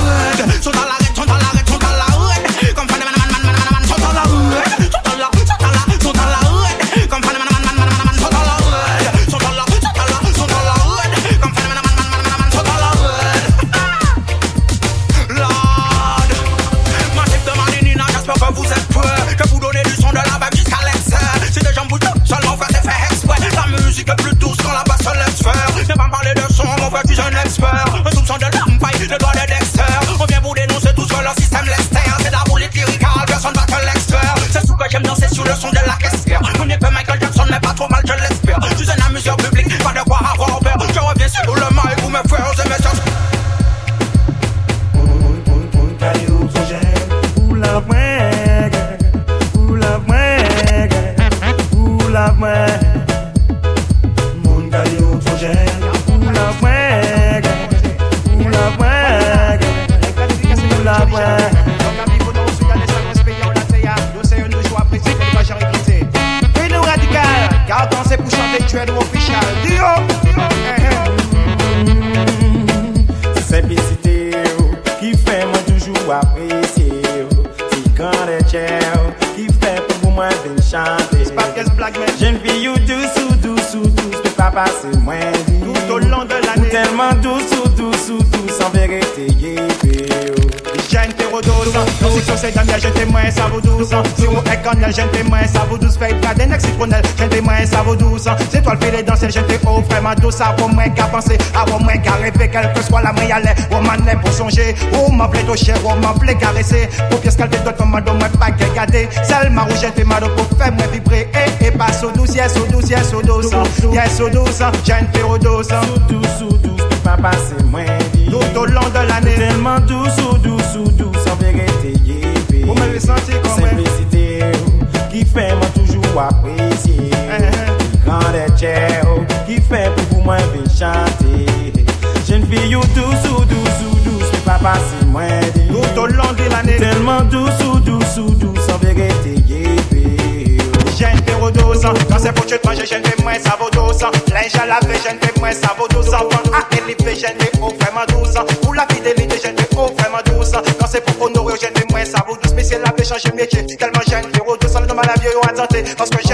Douce. C'est toi le les danser, j'ai fait oh, vraiment douce. À vos moins qu'à penser, à vos moins qu'à rêver, quelle que soit la main, allait. Oh, man, est pour songer, oh, m'en plaît toucher, oh, m'en plaît caresser? Pour pièce qu'elle te donne, comme madame, moi, pas qu'elle garder. Seulement, où j'ai fait mal pour faire moi vibrer. Et, et pas sous douce, yes, sous douce, yes, sous douce. Yes, sous douce, j'ai une terrodose. Sous douce, sous douce, peut pas passer moins Tout au long de l'année. Tellement douce ou douce ou douce En vérité. Vous m'avez senti comme Simplicité oh, qui fait moi toujours apprécier fille ou douce ou douce ou douce Mais pas passer moins vite Tout au long de l'année. Tellement douce ou douce ou douce En vérité yeah, yeah. J'ai une terrodose, quand c'est pour te manger, j'ai une témoin, ça vaut douce. Linge à laver, j'ai une témoin, ça vaut douce. Enfant à élever, j'ai une témoin vraiment douce. Pour la témoin vraiment douce. Quand c'est pour honorer, j'ai une témoin, ça vaut douce. Mais c'est la paix, changer métier. Tellement j'ai une terrodose, on est dans ma vie, a tenté. Parce que j'ai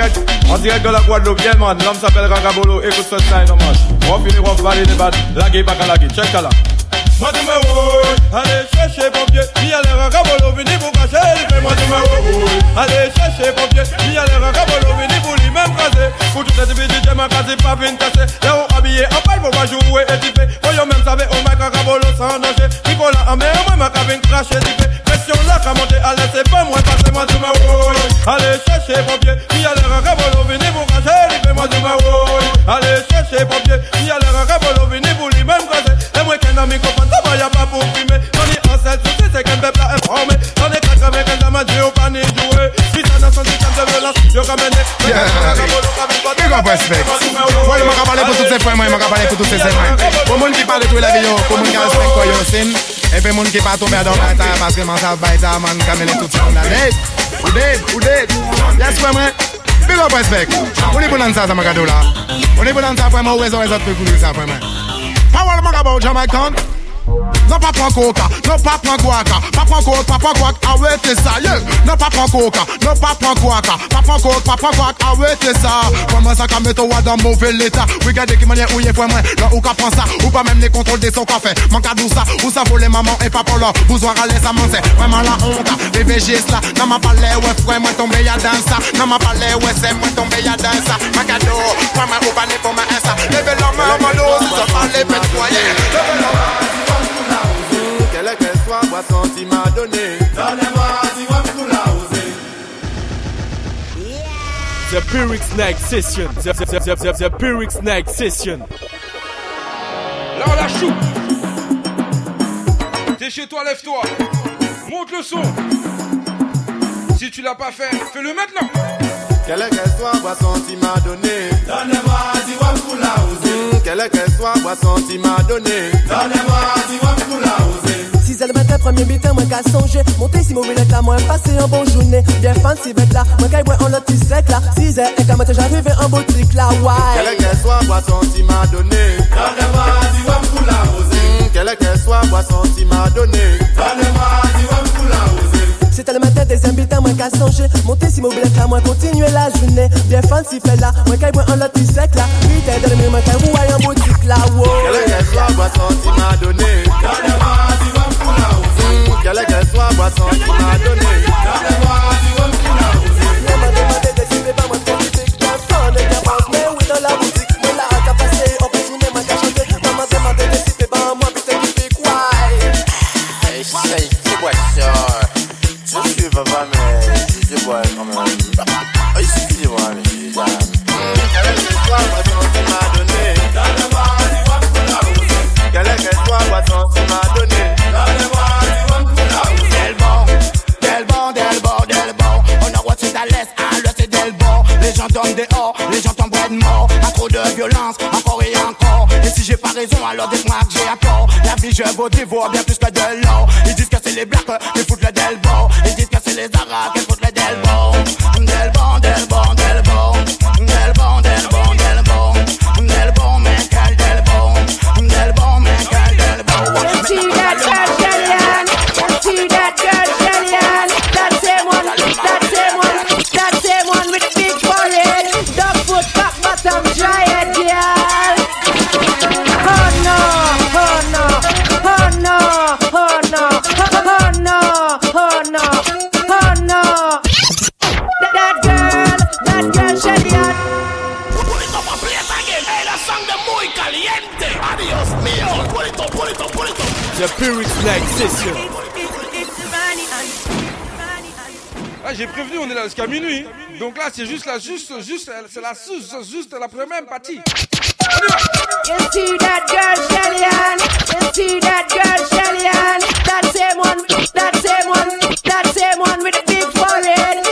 direct, en direct de la Guadeloupe, man. L'homme s'appelle Rangabolo, écoute ce style, là. Moi, tu. Allez chercher pompier. Il y a les Rangabolo, vous cacher. Il fait moi, tu. Allez chercher pompier. Il y a les Rangabolo, vous lui-même caser. Pour tout cette vie, j'ai ma case, pas vine casser. Là, on habillé en paille, faut pas jouer et. Faut yo même savez, on m'a Rangabolo sans danger. Nicolas, en mer, moi, ma cabine crache et question la ka monte ale se pa mwen pase mwen tou ma woy Ale seche popye, mi ale ran kabolo vini pou kase Ipei moi du tou Allez, woy Ale seche popye, mi ale ran kabolo vini pou li men kase E mwen ken nan mi kompante, mwen ya pa pou fime Mwen en ansel souci se ken pepla informe Big up respect. Wè l maka pale pou tout se fwen mwen, maka pale pou tout se se mwen. Pou moun ki pale tou la vi yo, pou moun ki respect kwa yo sin. E pe moun ki pa tombe adan bata, paske man sav bata man kamele tout se moun la net. Ou dead, ou dead. Yes fwen mwen. Big up respect. Ou ni pou nan sa sa maka do la. Ou ni pou nan sa fwen mwen, ou e zo e zot pe kou sa fwen mwen. Pa wè l maka bou jama kont. Non pas prendre coca, non pas prendre guaca, pas prendre coke, pas prendre guac, arrêtez ça, uh, yeah. Non pas prendre coca, non pas prendre guaca, pas prendre coke, pas prendre guac, arrêtez ça. Comment ça qu'à mettre dans mauvais l'état? Regardez qui manière où y est pour moi, là où qu'à prendre ça, ou pas même les contrôles des sons qu'on fait. Manque à ça, où ça voler maman et papa là, besoin à l'aise à manger. Vraiment la honte, bébé j'ai cela, n'a m'a parlé, ouais frère, moi tombé y'a dans ça, n'a m'a parlé, ouais c'est moi tombé y'a dans ça. Ma cadeau, moi ma ou pas né pour ma insa, levez la main, mon dos, ça parle, faites quoi, yeah. Levez la. Quelle qu'elle soit, boisson tu m'as donné. Donnez-moi, dis-moi pour la oser. The Pyrrhic Snake Session. The, the, the, the, the Pyrrhic Snake Session. Là, on la chou. T'es chez toi, lève-toi. Monte le son. Si tu l'as pas fait, fais-le maintenant. Quelle qu'elle soit, boisson tu m'as donné? Donnez-moi, dis-moi pour la oser. Quelle qu'elle soit, boisson tu m'as donné? Donnez-moi, dis-moi pour la oser. Si elle matin, premier bitin, moi qu'à songer. Monter si mauvais là, moi passer un bon journée. Bien fancy bête là, moi qu'à boire en l'autre sec là. 6 heures, et quand matin j'arrive en boutique là, ouais. Quelle qu'elle soit, boisson tu m'as donné? Donnez-moi, dis-moi pour la oser. Quelle qu'elle soit, boisson tu m'as donné? Donnez-moi, dis-moi pour la Se tel maten de zembi tan mwen ka sonje Monte si mou blek la mwen kontinue la june Bien fancy fe la. Mwen kay mwen an lot isek la Rite del mi mwen kay wou ayan botik la wo Kele ke swa boasan ma done Kale wa la ouze Kele ma done Kale wa di wem pou la ouze work on my own. Tombent dehors, les gens de mort. À trop de violence, encore et encore. Et si j'ai pas raison, alors dites-moi que j'ai à. La vie, je vous dévore bien plus que de l'or. Ils disent que c'est les blacks qui foutent le delbo. Ils disent que c'est les arabes qui foutent le. Delbo, The Session. Ah, j'ai prévenu, on est là jusqu'à minuit. Donc là, c'est juste la, juste, juste, c'est la, juste, juste la première partie. You see that girl, Kellyanne? You see that girl, Kellyanne? That same one, that same one, that same one with the big forehead,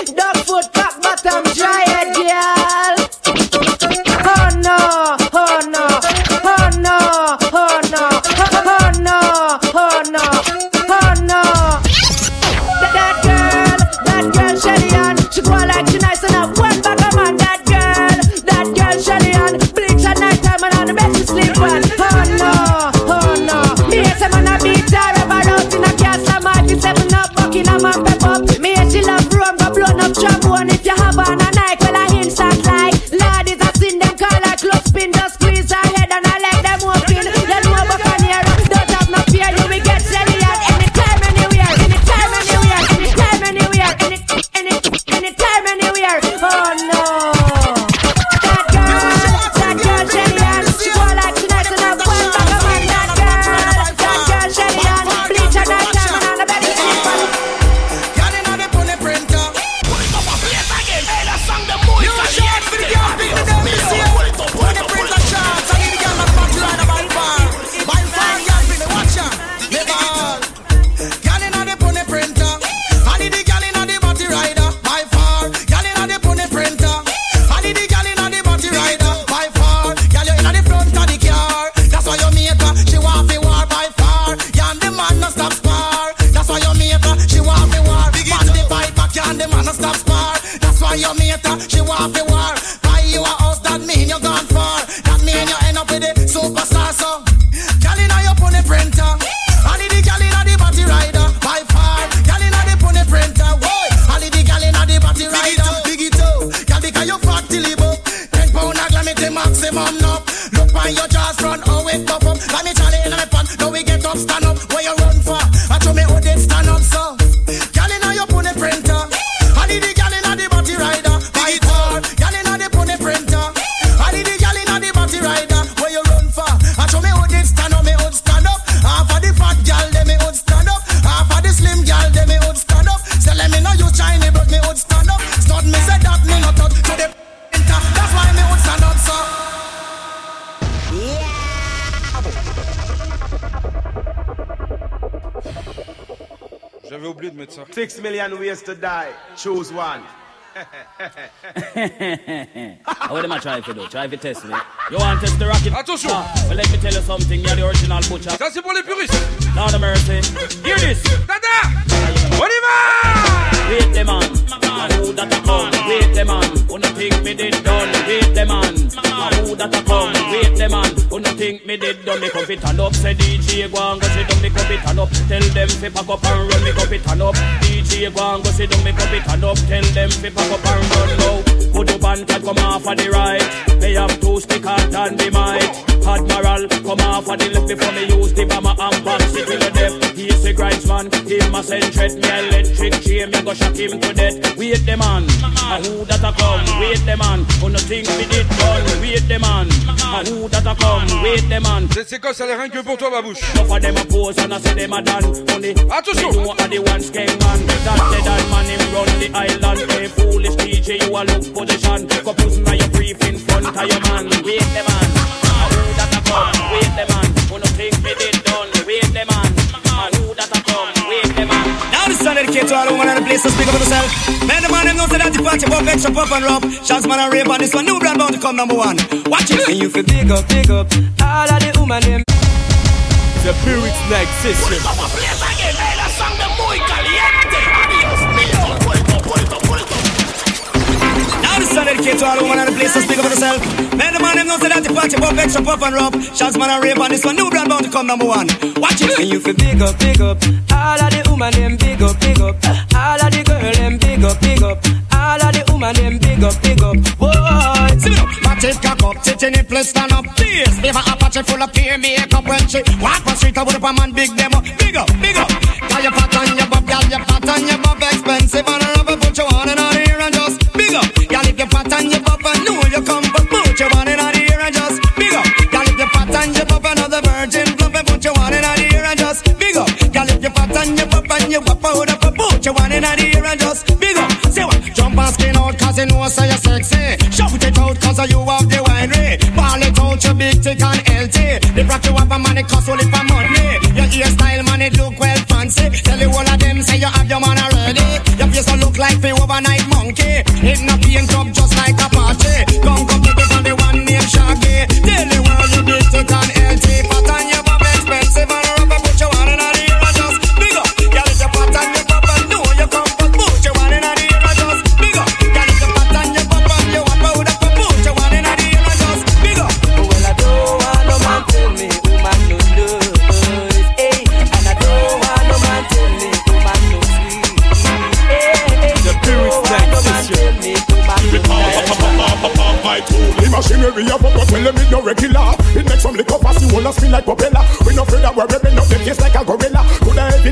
to die. Choose one. [LAUGHS] what am I trying to do? Try to test me. You want to test the rocket? Attention! Ah, well, let me tell you something. You're the original butcher. Ça, c'est pour les puristes. Lord of mercy. Hear this. Dada! On y va! Wait the man. And who that a come? Wait the man. Who no think me did think me did done? Me cup it and up. Say DJ go and go sit down. Me cup it and up. Tell them fi pack up and run. Me cup it and up. DJ go and go sit down. Me cup it and up. Tell them fi pack up and run now. Put up and cat come off of the right. They have two stick hard and the might. Admiral come off of the left before me use the bomber and box it till the death. He's a grindsman. Him a send threat. Me electric chain. Me go shock him to death. Wait the man. And who that a come? Wait the man. Who no think me did done? Wait the man. And who that a come? Wait the man. Cette séquence, elle est rien que pour toi, babouche. Enough of them a pose and I say them a done. Only Attention. me know are the ones gang man. That done man him run the island. Hey foolish DJ, you a look position. Go pussy now you brief in front of your man. Wait the man. And who that a come? Wait the man. Who no think me did done? Wait the man. And who that a come? Wait the man. Now this song dedicated to all women in the place to speak up for themselves. Man, the man them know say that if party, pop, extra pop and rub. Shots man and rave on this one. New brand bound to come number one. Watch it. And you feel big up, big up. All of the women them. The Pyrrhic Snack Session. Now this is dedicated to all women and the place to speak up for yourself. Man, the man them know say that the party, pop, extra pop and rub. Shots man and rave on this one. New brand bound to come number one. Watch it. And you feel big up, big up. All of the woman them big up, big up. All of the girl them big up, big up. All of the woman them big up, big up. Boy, see me now. Cock up, tit in place, stand up. A Apache full of peer makeup when she walk on street. I would up a man, big demo. Big up, big up. Girl, you fat on your butt, girl, you fat on your butt, expensive and you wap out up, put you on and on here and just big up. Say what? Jump and skin out, cause you know so you're sexy. Shout it out, cause you have the winery. Ball it out, you big, thick and healthy. The rock you have a it cost only for money. Your hairstyle,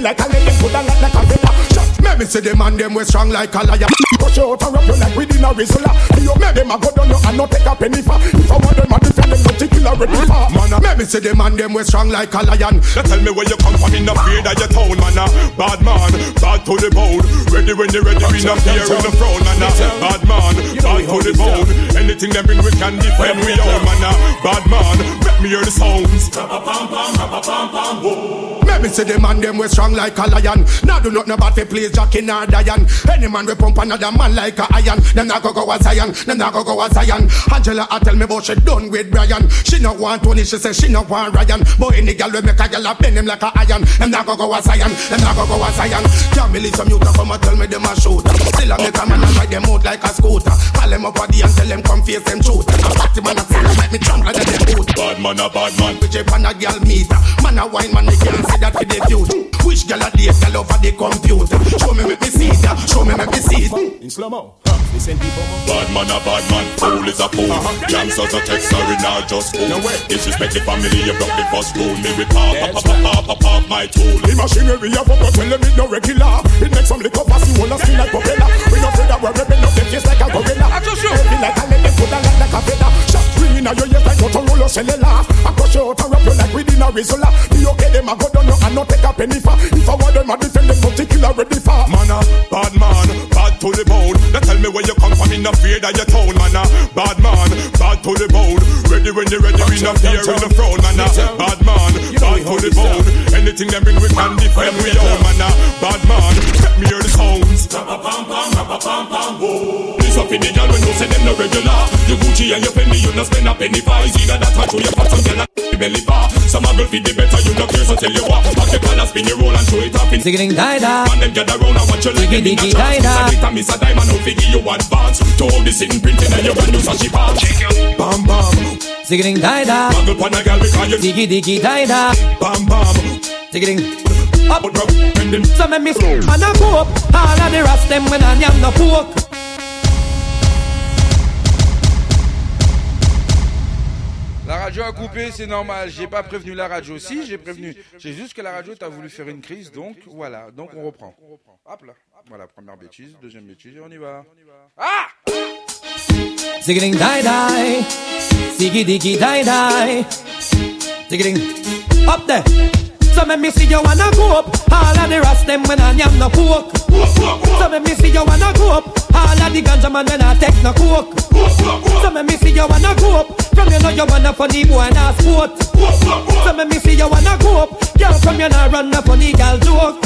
like a lady, coulda light like a villa. Shut, Let me see them and them we strong like a lion. Push you out and rub you like within a Rizla. You make them a go down you and not take a penny for. If I want them a defend them, not kill a ready for. Man, uh, let me see them and them we strong like a lion. Now tell me where you come from in the fear that you town, man. uh. Bad man, bad to the bone. Ready when you ready, we not fear in the throne, man. uh. Bad man, bad to the bone. Anything them bring, we can defend we own, man. Bad man, let me hear the sounds. Let me see them and them we strong like a lion. Now do not know about the place Jackie nor Diane. Any man we pump another man like a iron. Them not go go a Zion. Them not go go a Zion. Angela I tell me about she done with Brian. She no want Tony. She say she no want Ryan. But any girl we make a girl a bend him like a iron. Them not go go a Zion. Them not go go a Zion. Can't believe some youth a come and tell me them a shoot. Still I make a man and ride them out like a scooter. Call them up a day and tell them come face them truth. A party man a make me trample them boot. Bad man, a bad man. We check on a girl meter. Man a wine man, they can't see that for the future. Which girl a date girl over the computer? Show me make me see it. Show me make me see it. In slow mo. Bad man, a bad man. Fool is a fool. Uh-huh. Gangsters a text, sorry, now just fool. Disrespect the family, you broke the first rule. Me with pop, pop, pop, pop, pop, pop, my tool. The machinery of up, tell them it no regular. It makes some liquor fast, you wanna spin like propeller. We no afraid that we're ripping up them face like a gorilla. Heavy like a lead, put a like a feather. Shot ringing out your ears like Motorola cellular. I crush you out and wrap you like within a Rizla. The okay them a go down you and not take a penny for. If I want them a defend them, particular ready for. Man, a bad man, bad to the bone. Now tell me where you come from in the fear that you town, man. a Bad man, bad to the bone. Ready when you ready, we not fear in the throne, man. a Bad man, bad to the bone. Anything them bring, we can defend we own, man. a Bad man, let me hear the sounds. This up in the girl when you say them no regular. You Gucci and your Fendi, you no spend a penny for. It's either that or show your fat some girl and the belly bar. Some a girl feed the better, you no care, so tell you what. Pack your collar, spin your roll and show it up in. Zigging die da. Man them gather round and watch your leg in the Diggy, trance. die, die. Send it a miss a diamond, out figure you advance. To all the sitting printing and your brand new sashi palm. Bam bam. Zigging die da. Muggle pan a girl because you Diggy diggy die da. Bam bam. Zigging up. So me miss and I go up. All of the rest them when I am no poke. Radio a coupé, c'est normal. J'ai pas prévenu la radio. Si, j'ai prévenu. J'ai juste que la radio t'a voulu faire une crise, donc voilà. Donc on reprend. Hop là. Voilà, première bêtise, deuxième bêtise, et on y va. Ah die die. Ziggy die die. There. So me me see you wanna go up. All of the rest them when I am no poke. So me me see you wanna go up. All of the ganja man when I take no coke. So me me see you wanna go up. From you know you wanna funny boy and a sport. So me me see you wanna go up. Girl from you now run a funny girl joke.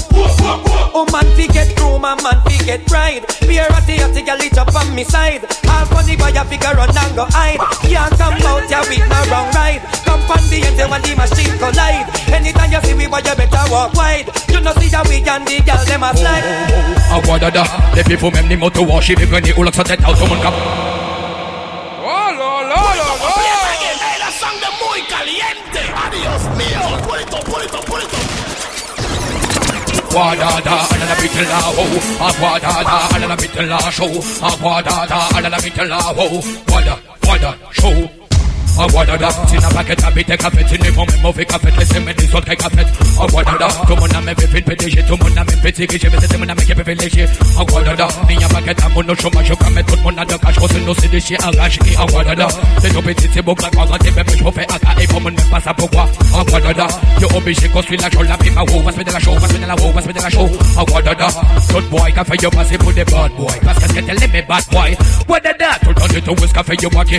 Oh man fi get room and man fi get pride. Be a ratty ratty girl it up on me side. All funny boy a figure run and go hide. Can't come out here with no wrong ride. Come from the end when the machine collide. Anytime you see we boy you better walk wide. You know see that we and the girl them a slide. Aguadada, depuis vous même ni moto washi, mais venez ou l'autre tête, tout le monde cap. Oh là là là là La sangre muy caliente. Adiós mío. Pulito, pulito, pulito. Aguadada, alla la bit la ho. Aguadada, alla la bit la show. Aguadada, alla la bit la ho. Wada, wada, show. Aguadada, si n'a pas que t'habites café, tu n'es pas même mauvais café, laissez-moi des autres café. Aguadada, tout le monde a même fait PDG, tout le monde a même fait dirigé, mais c'est mon ami qui peut léger. Aguadada, il n'y a pas que ta mon chômage, quand même tout le monde a de cash, qu'on se nous c'est des chiens arrachés. Aguadada, c'est tout petit, c'est beau, quand on rentre, bébé, je refais AK, et pour mon même pas ça pourquoi. Aguadada, yo obligé construire la show, la pima, wow, va se mettre la show, va se mettre la wow, va se mettre la show. Aguadada, tout boy, qu'a fait yo passer pour des bad boy, parce que c'est qu'elle aime bad boy. Aguadada, tout le temps de tout, où est-ce qu'a fait yo moitié.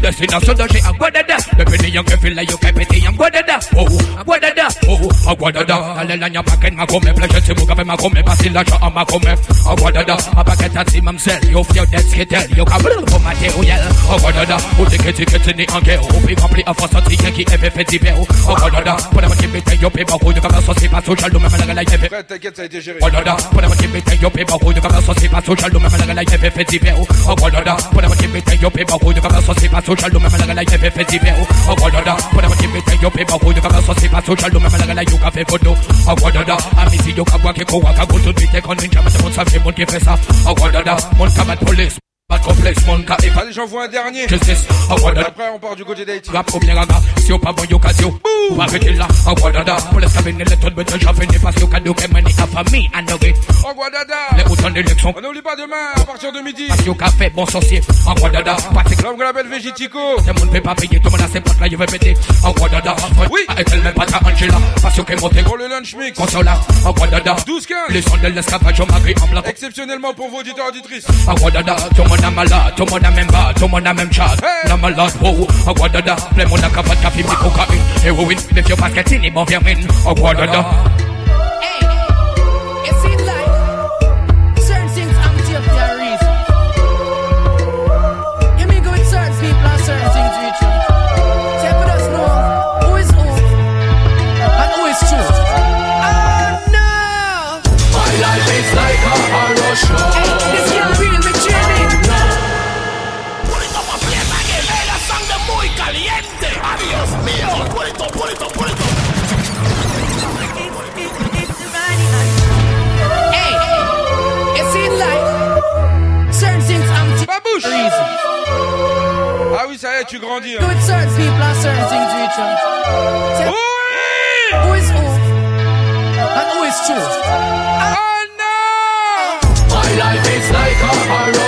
Aguadada, c'est pour ça yo dis destination danger, Aguadada, le béni yon que fil la yo que pété, Aguadada, oh, Aguadada, oh, Aguadada, allez la nya paquet, ma gomme, pleasure, c'est mon café, ma gomme, pas si l'argent à ma gomme. Aguadada, a paquet à si mamsel, yo fio dead skitter, yo kabril pour matériel. Aguadada, ou t'es que t'es que t'es né en guerre, ou puis rempli à force anti qui est fait d'hiver. Aguadada, pour la moitié pété, yo pé barou, yo comme ça, c'est pas social, même la gala, fait. Frère, t'inquiète, ça a été géré. Aguadada, pour la moitié pété, yo pé barou, yo comme ça, c'est pas social, même la gala, fait fait d'hiver. Aguadada, pour la moitié pété, yo pé barou, yo comme ça, c'est pas social, même la gala, fait fait d'hiver. Aguadada, pour la moitié pété, yo pé barou, yo comme ça, c'est pas social, même la gala, yo café photo. Aguadada, amisi yo kabwa ke kowa ka go to tweet kon ninja, mais mon ça fait mon qui fait ça. Aguadada, mon camat police. Pas de complexe, mon cas pas Allez, j'envoie un dernier. Justice, Aguadada. Après, on part du côté d'Haïti. La première gaga, si on pas bon on va arrêter là. Aguadada, pour les cabines, les tonnes de temps, j'en fais pas si au cadeau que mani à famille, à nourrir. Aguadada. Les boutons d'élection. On n'oublie pas demain, à partir de midi. Au café, bon sorcier. Aguadada, pratique. L'homme qu'on appelle Végitico. Le monde peut pas payer, tout le monde a ses potes là, il veut péter. Aguadada, oui. Et elle met pas ta Angela, parce qu'elle monte. Pour le lunch mix. Consola, Aguadada. 12 15. Les sons de l'esclavage, on m'a pris en blanc. Exceptionnellement pour vos auditeurs auditrices. Aguadada, tout le monde a malade, tout le monde a même bas, tout le monde a même chat. La malade, oh, Aguadada, plein monde a café, café, mi cocaïne. Héroïne, les fios basket, ni bon vermine. Aguadada. It happen to you for a reason. Ah oui, ça y est, tu grandis. Go hein. with certain people and certain things reach you. So you- Who is who? And who is true? Oh no! My life is like a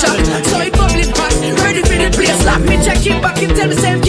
couple. So it bubbling hot, ready for the place lock. Me check him back, him tell me say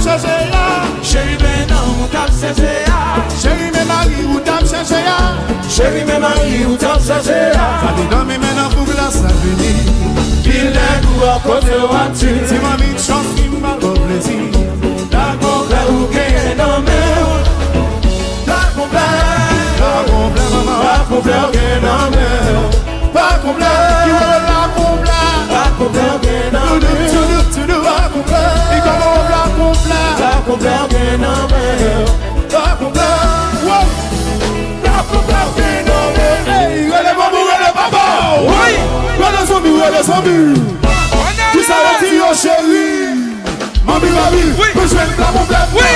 tap sese ya. Chéri mè nan ou tap sese ya. Chéri mè mari ou tap sese ya. Chéri mè mari ou tap sese ya. Fadi dami mè nan pou glas la veni Bilè kou akote wati Ti mami chans ki mba bo plezi Dagon ple ou keye nan mè Dagon ple Dagon ple mama Dagon ple ou keye nan mè Dagon ple Dagon ple ou keye nan mè Tu savais Oui.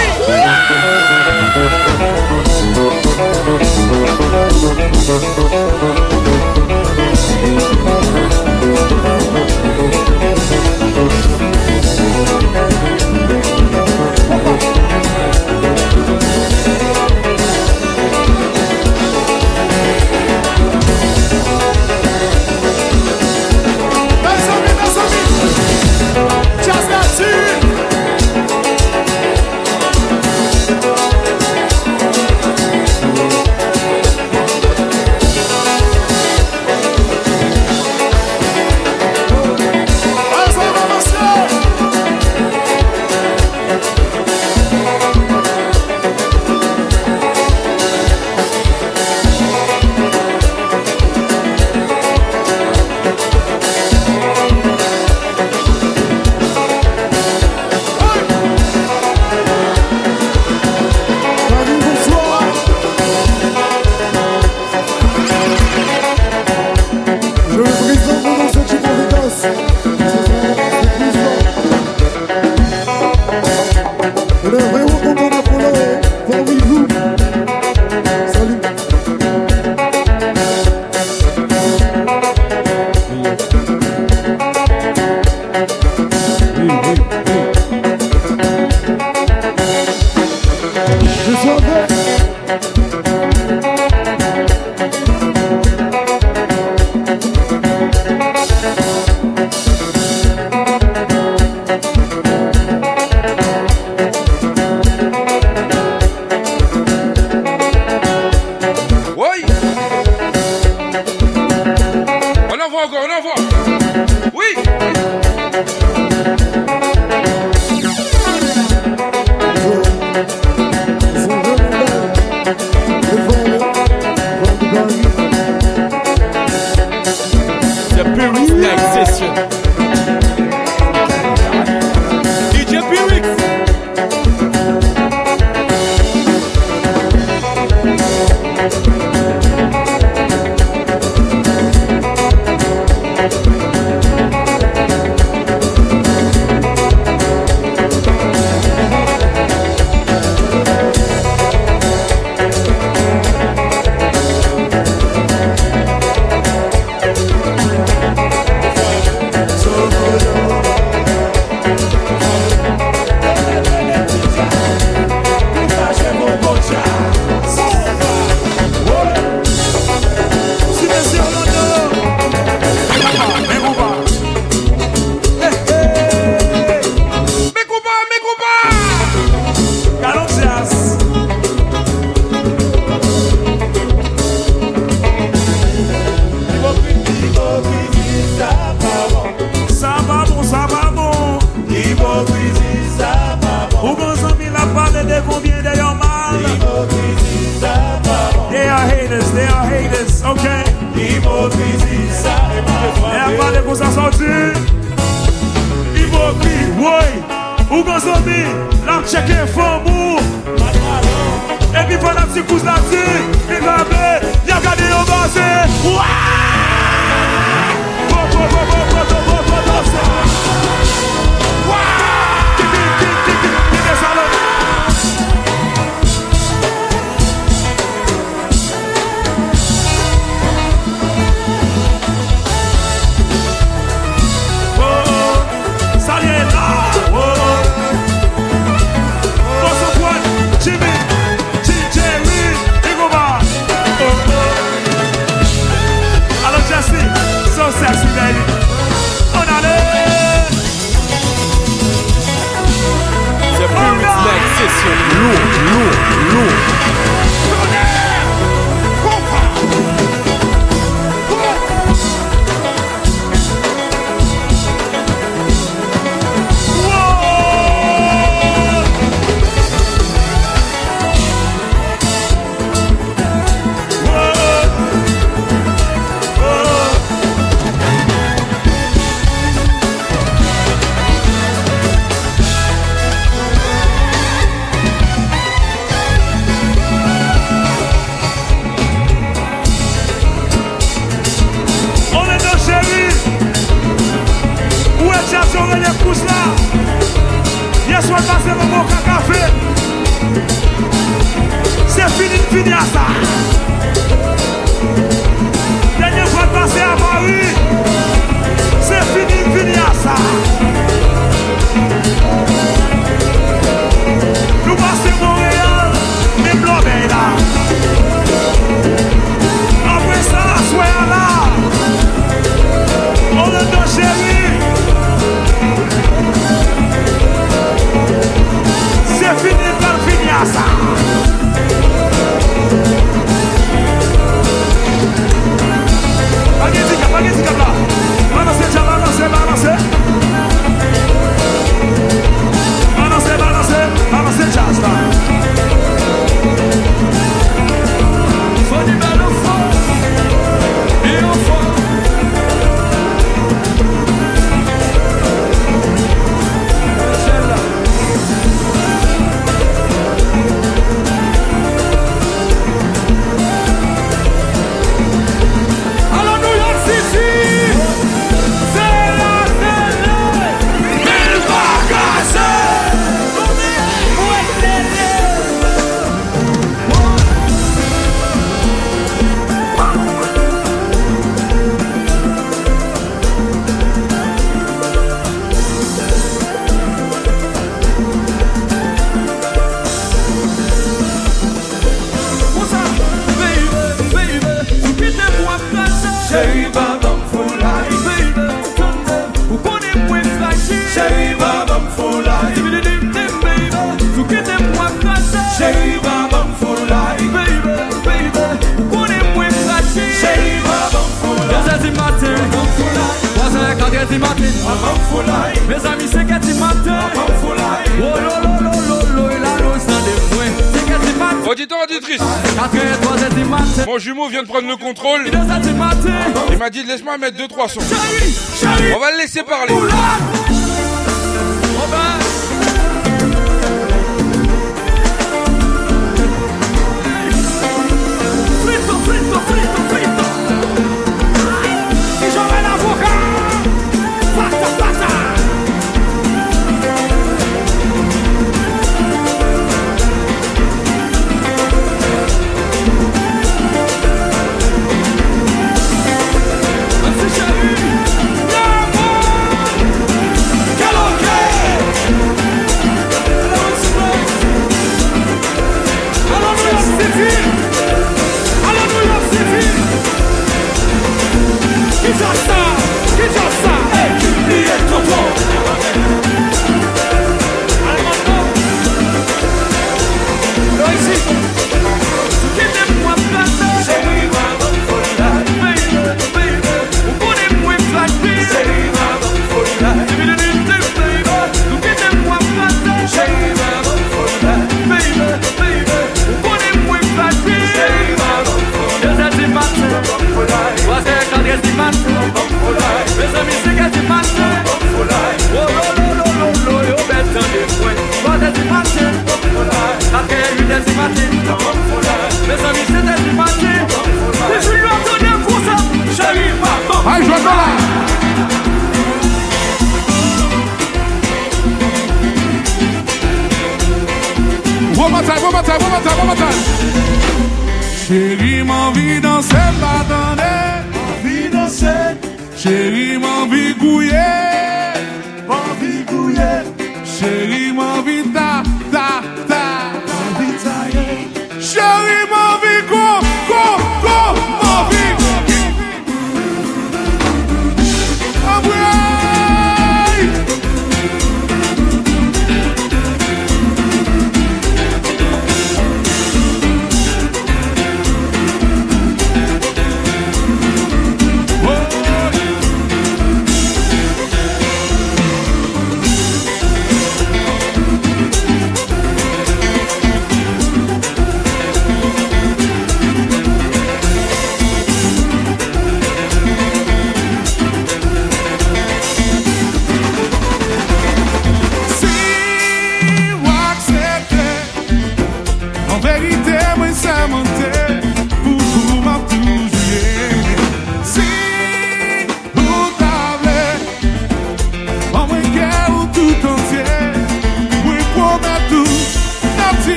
2-3 secondes.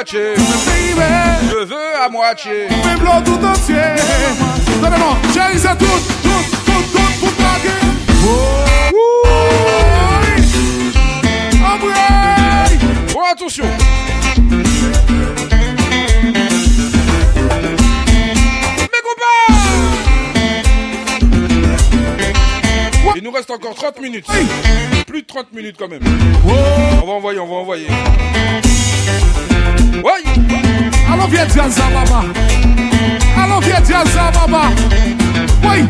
moitié. Je veux à moitié. Même l'eau tout entier. Donnez-moi, j'ai ça tout, tout, tout, tout pour draguer. Oh, oui. Embraye. Bon, attention. Il nous reste encore 30 minutes. Plus de 30 minutes quand même. On va envoyer, on va envoyer. Oi! Alô, Vietnã, babá! Alô, Vietnã, babá! Oi!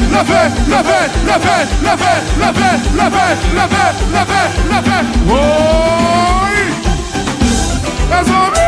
levez, levez, levez, levez, levez, levez, levez, levez, levez, levez. Oh, oui. Les amis.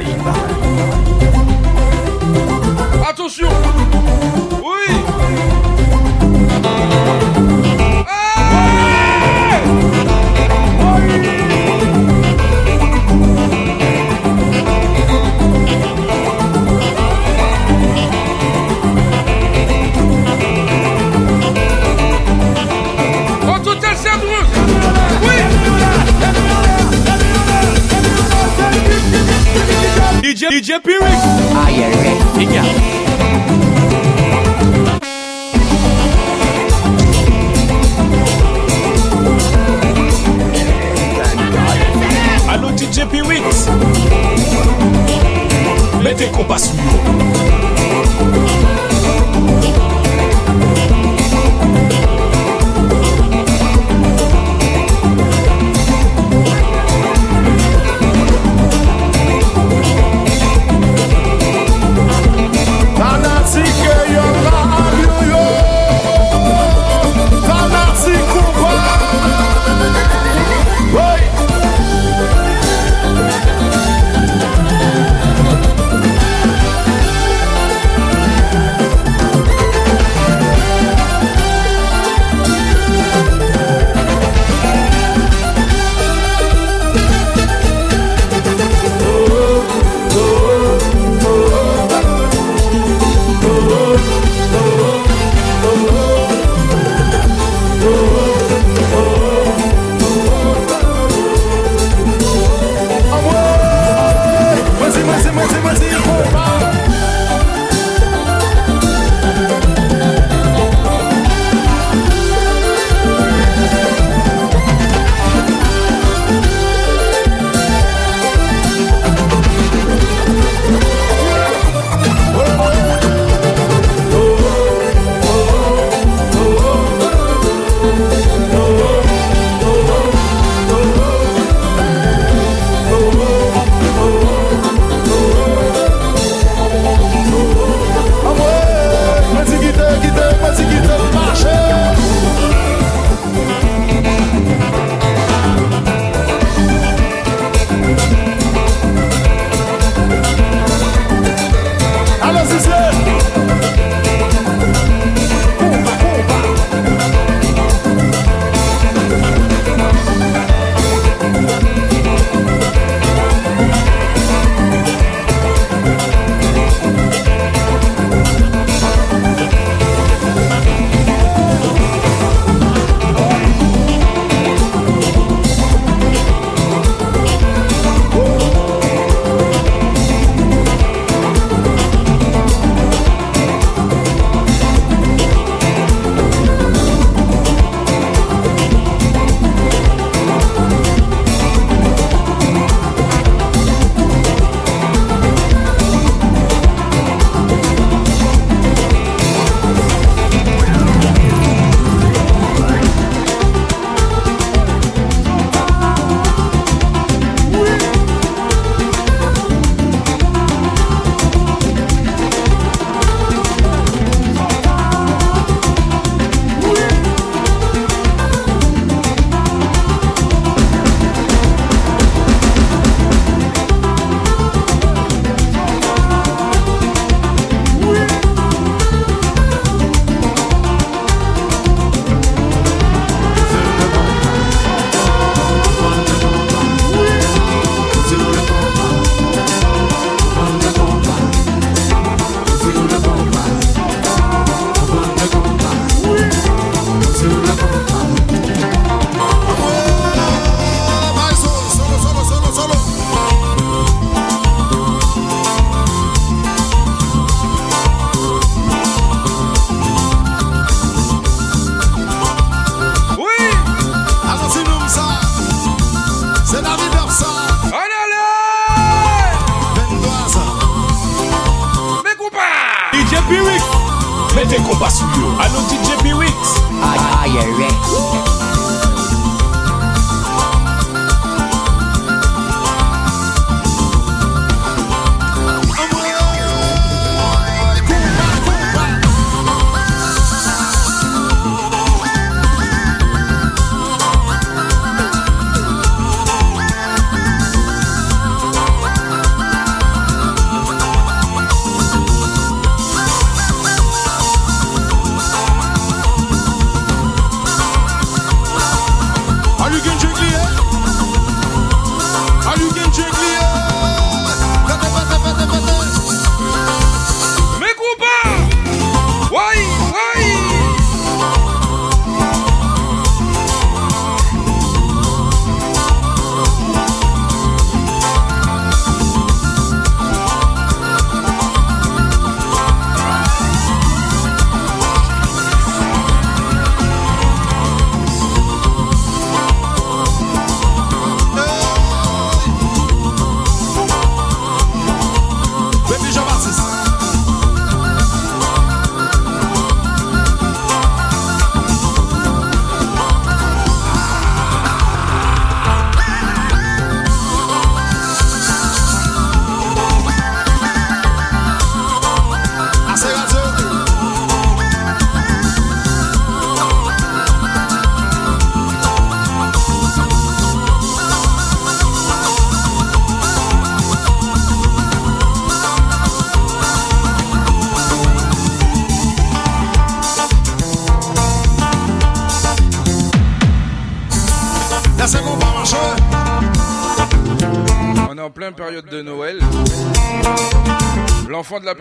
赢い。DJ, DJ Pirico. Aí é, fica. Alô DJ Pirico. Mete compassion.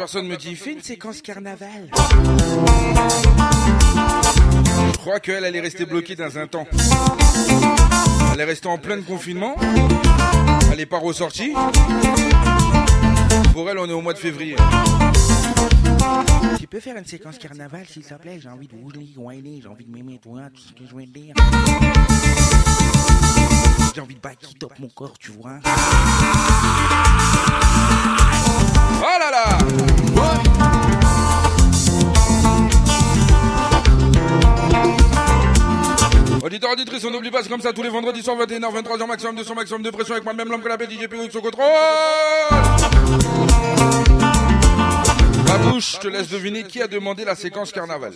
Personne me dit Fais une séquence carnaval. Je crois qu'elle, elle est restée bloquée dans un temps. Elle est restée en plein confinement. Elle n'est pas ressortie. Pour elle, on est au mois de février. Tu peux faire une séquence carnaval, s'il te plaît? J'ai envie de rouler, j'ai envie de m'aimer, toi, tout ce que je de dire. J'ai envie de backer top mon corps, tu vois? Oh là là Auditeur, auditrice, on n'oublie pas, c'est comme ça tous les vendredis soirs, 21h, 23h, maximum de son maximum de pression avec moi-même, l'homme que la DJ Pérou au contrôle. La bouche, je te laisse deviner qui a demandé la séquence carnaval.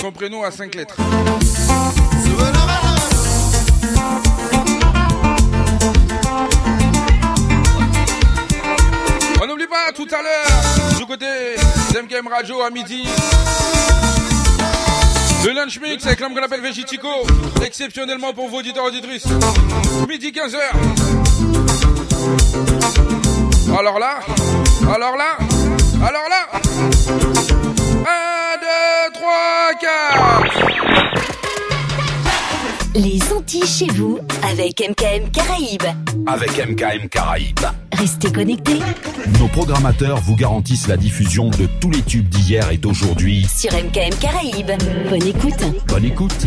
Son prénom a 5 lettres. Pas tout à l'heure, du côté d'MKM Radio à midi, le lunch mix avec l'homme qu'on appelle Végitico, exceptionnellement pour vos auditeurs auditrices. Midi 15h. Alors là, alors là, alors là. 1, 2, 3, 4. Chez vous avec MKM Caraïbes. Avec MKM Caraïbes. Restez connectés Nos programmateurs vous garantissent la diffusion de tous les tubes d'hier et d'aujourd'hui. sur MKM Caraïbes. Bonne écoute. Bonne écoute.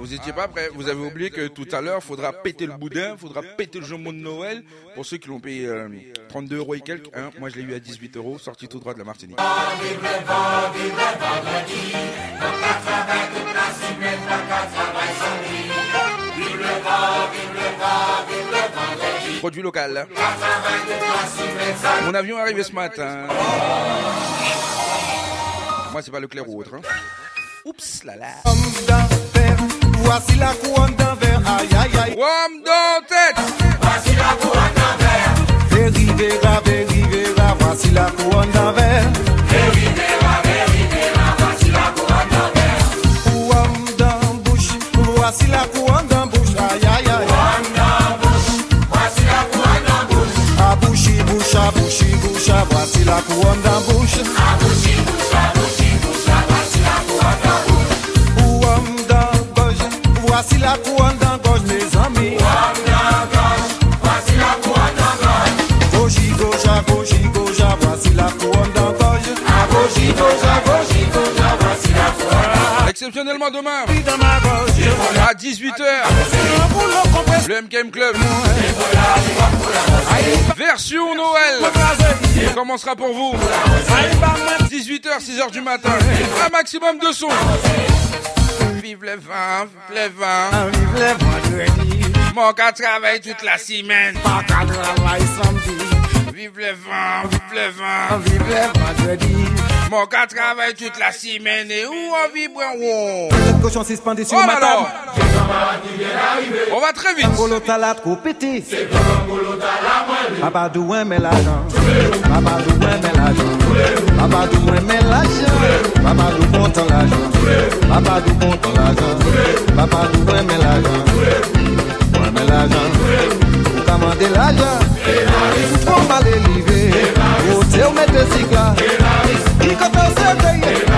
vous étiez pas prêts. Vous avez oublié que tout à l'heure, faudra péter le boudin, faudra péter le jambon de Noël. Pour ceux qui l'ont payé euh, 32 euros et quelques, hein, moi je l'ai eu à 18 euros, sorti tout droit de la Martinique. Produit local. Mon avion est arrivé ce matin. Moi, c'est pas le clair ou autre. hein. Oups là là. Voici la couronne d'un aïe aïe aïe. Wam dans. Voici la couronne d'un verre. Verivera, voici la couronne d'un verre. La couronne bouche, voici la bouche, bouche, voici la la. A bouche. Goji, goja, voici la couronne d'engorge. Exceptionnellement demain, à 18h, le MKM Club. Version Noël. Commencera pour vous. 18h, 6h du matin. Un maximum de son. Vive le vin, vive le vin. Vive le vendredi. Mon gars travaille toute la semaine. Pas qu'à travailler samedi. Vive le vin, vive le vent. On vive le vendredi. Mon gars travaille toute la semaine où on vibre oh. en Cette cochon suspendue sur oh ma table. On va très vite. Bolo talat ko pété. C'est comme bolo talat Papa douin mais l'argent. Papa douin mais l'argent. Papa douin mais l'argent. Papa dou content l'argent. Papa dou content l'argent. Papa douin mais l'argent. Moi mais l'argent. Vous commandez l'argent. On va. Eu meto esse carro. E quando eu sentei.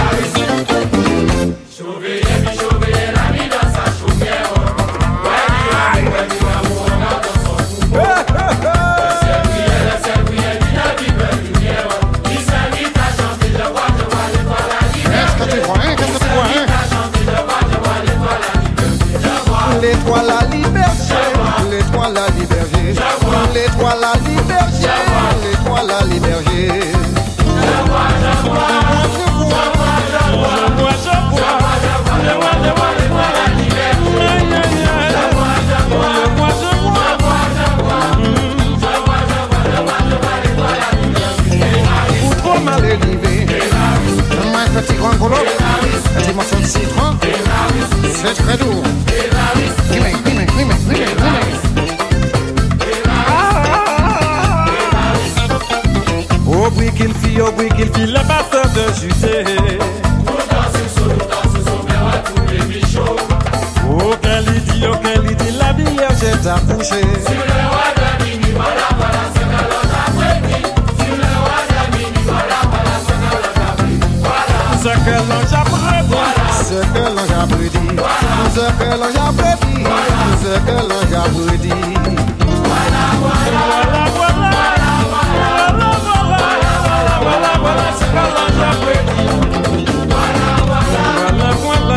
Donne-moi un petit grand golo, un petit morceau de citron. C'est très dis-moi, dis-moi. Au bruit qu'il fit, au bruit qu'il fit, le pasteur de Judée. Auquel il dit, auquel il dit, la Vierge est accouchée. Ce que l'ange a prédit, Ce que l'ange a prédit, ce que l'ange a prédit, ce que l'ange a prédit. voilà, voilà, voilà, voilà, voilà, voilà, voilà, ce que l'ange a prédit. Voilà, voilà, voilà,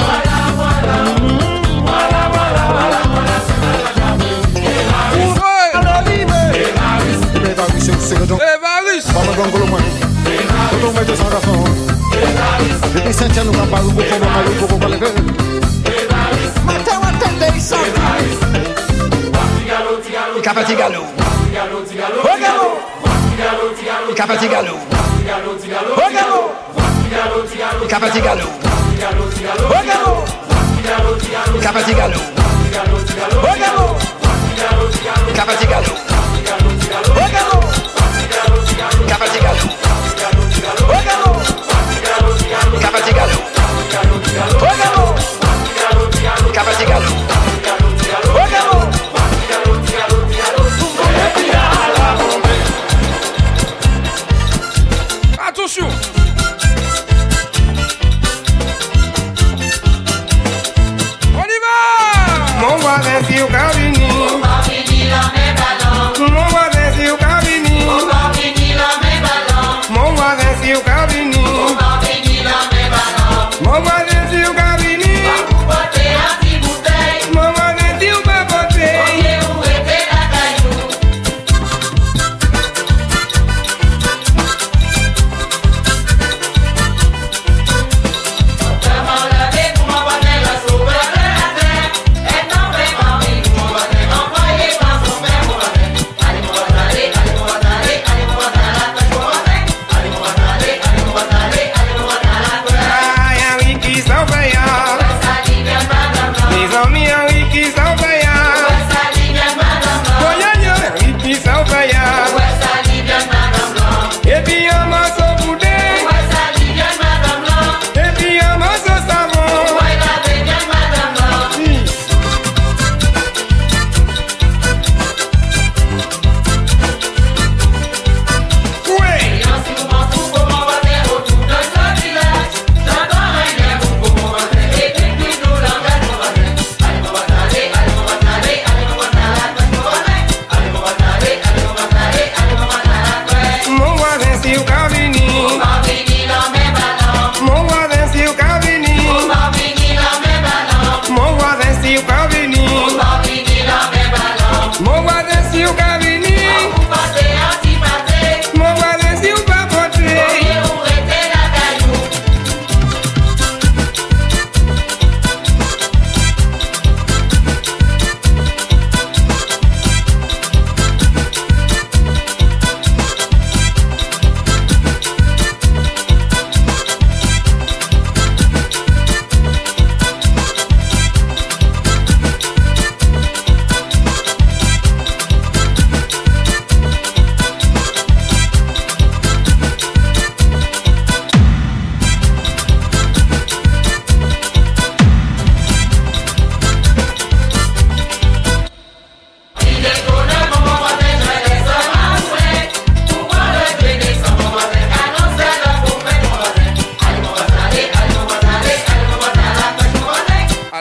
Mmh, voilà, voilà, voilà, voilà, ce que l'ange a prédit. Alors, libre. Mais va, oui, c'est- c'est le don. Evaris. Vamos, grand golo, moi. Tout le monde est sans garçon. Depuis Saint-Tiens, nous Estoy sentindo uma baluco, uma baluco, uma baluco. Mateu a tendência. Capa de galo. Ô galo. Capa de galo. Ô galo. Capa de galo. Ô galo. Capa de galo. Ô galo. Capa de galo. Ô galo. Capa de galo. Ô galo. Capa de galo.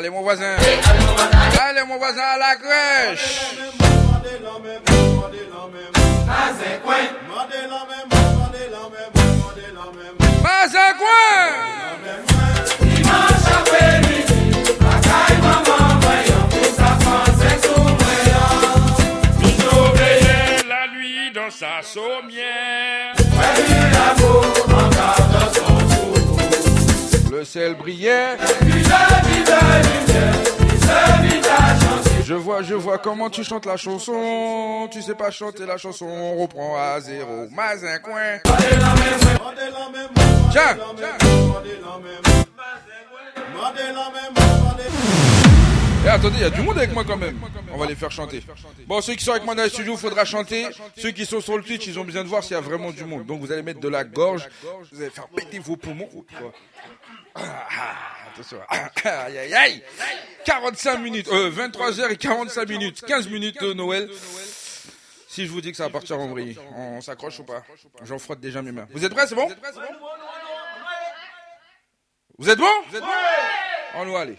Allez, mon voisin. Allez, mon voisin à la crèche. Pas un coin. La nuit dans sa sommière. Le ciel brillait. Je vois, je vois comment tu chantes la chanson. Tu sais pas chanter la chanson, on reprend à zéro. Mazin coin. Tiens, Eh, attendez, il y a du monde avec moi quand même. On va les faire chanter. Bon, ceux qui sont avec moi dans le studio, faudra chanter. Ceux qui sont sur le Twitch, ils ont besoin de voir s'il y a vraiment du monde. Donc vous allez mettre de la gorge, vous allez faire péter vos poumons. Ah, Attention. Aïe, aïe, aïe. 45 minutes, euh, 23h et 45 minutes, 15 minutes de Noël. Si je vous dis que ça va partir en vrille, on s'accroche ou pas? J'en frotte déjà mes mains. Vous êtes prêts, c'est bon? Vous êtes bon? On nous allez.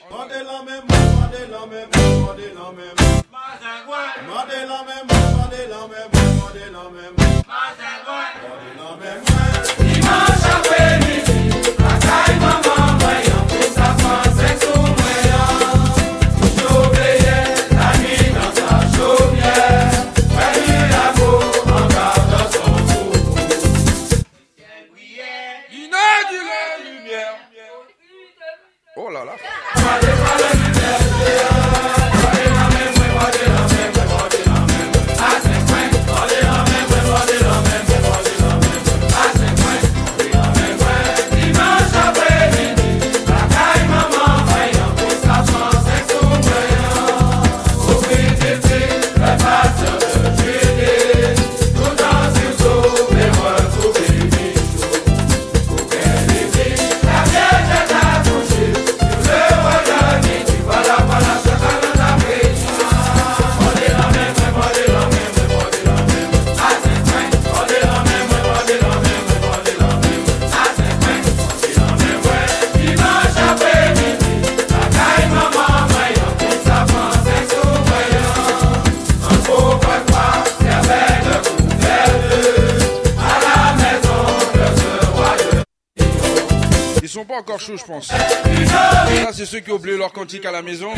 Sont pas encore chauds, je pense. Ça, c'est ceux qui ont oublié leur cantique à la maison.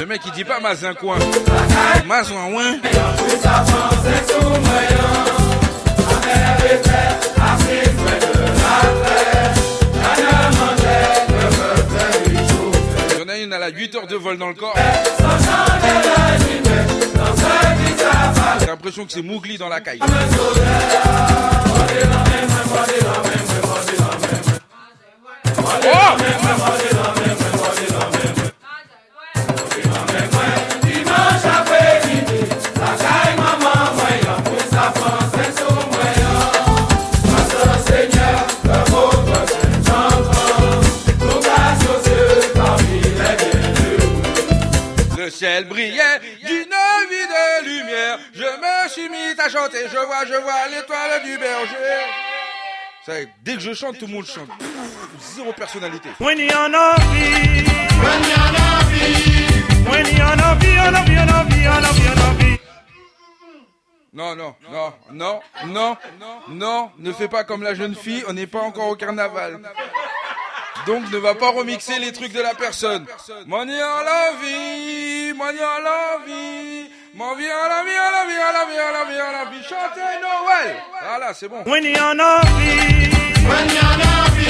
Le mec, il dit pas mazin coin. Mazin ouin. Elle a 8 heures de vol dans le corps. J'ai l'impression que c'est Mougli dans la caille. Le à chanter. Je vois, je vois l'étoile du berger. C'est- Dès que je chante, tout le monde chante. Pff, zéro personnalité. When you're you're you're. Non, non, non, non, non, non, ne fais pas comme la jeune fille, on n'est pas encore au carnaval. Donc ne va pas remixer les trucs de la personne. Money la vie, money la vie, mon vie en la vie, en la vie, en la vie, en la vie, en la vie, chantez Noël. Voilà, c'est bon. When you're not be, when you're not be,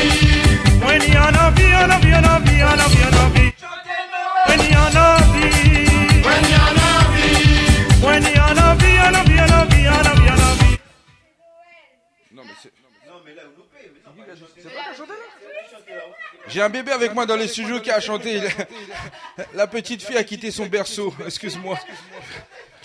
when you're not be, you're not be, you're not be, you're not be, you're not be. When you're not be, when you're not be, when you're not be, you're not be, you're not be, you're not be, you're not be. Non, mais c'est. J'ai un bébé avec moi dans les studios qui a chanté. La petite fille a quitté son berceau. Excuse-moi.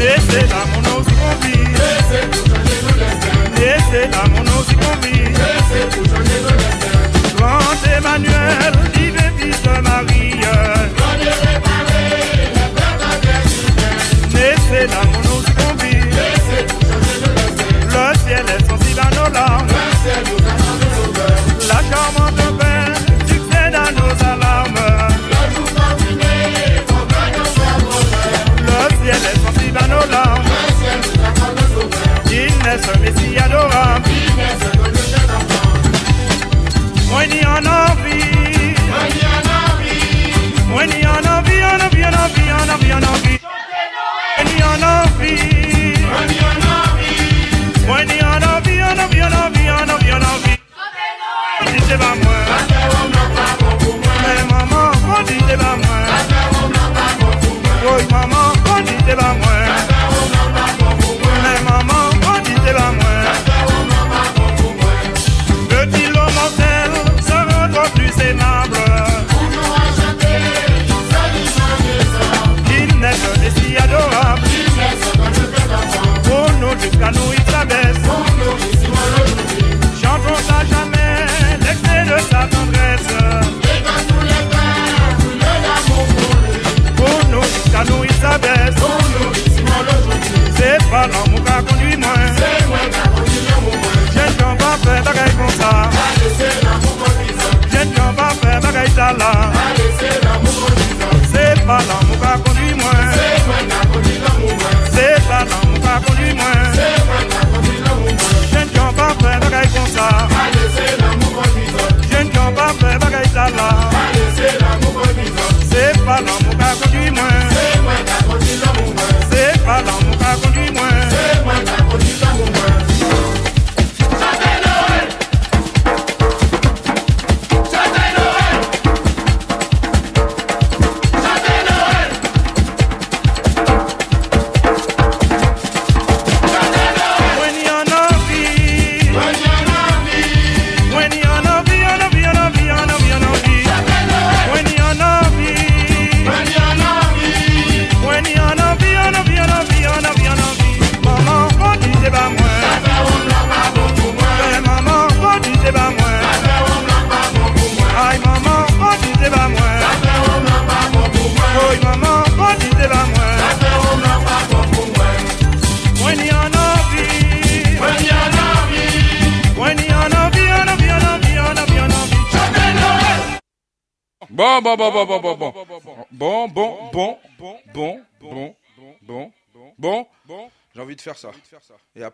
Este es amor.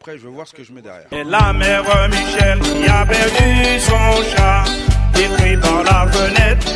après, je vais voir ce que je mets derrière. Et la mère Michel qui a perdu son chat, écrit par la fenêtre.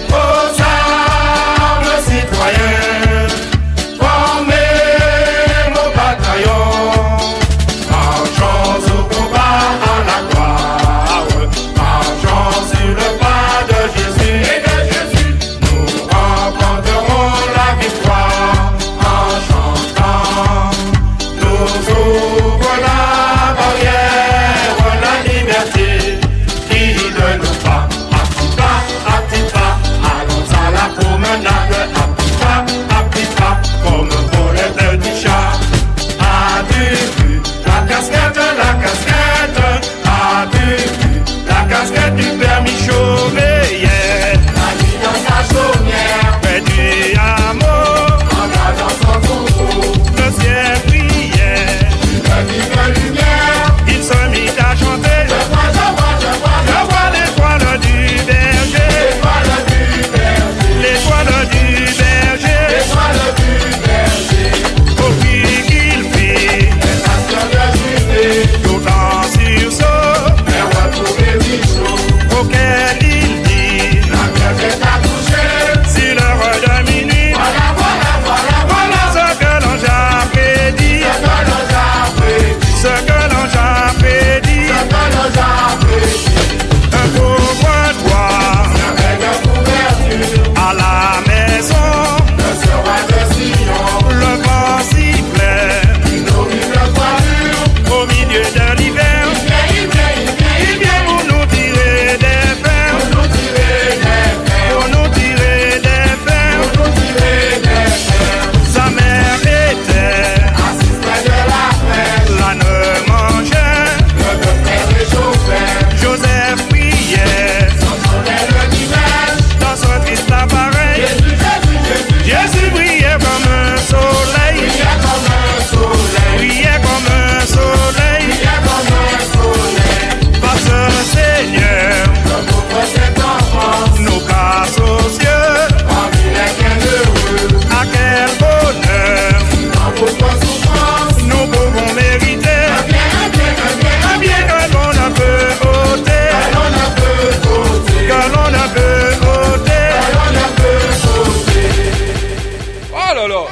là là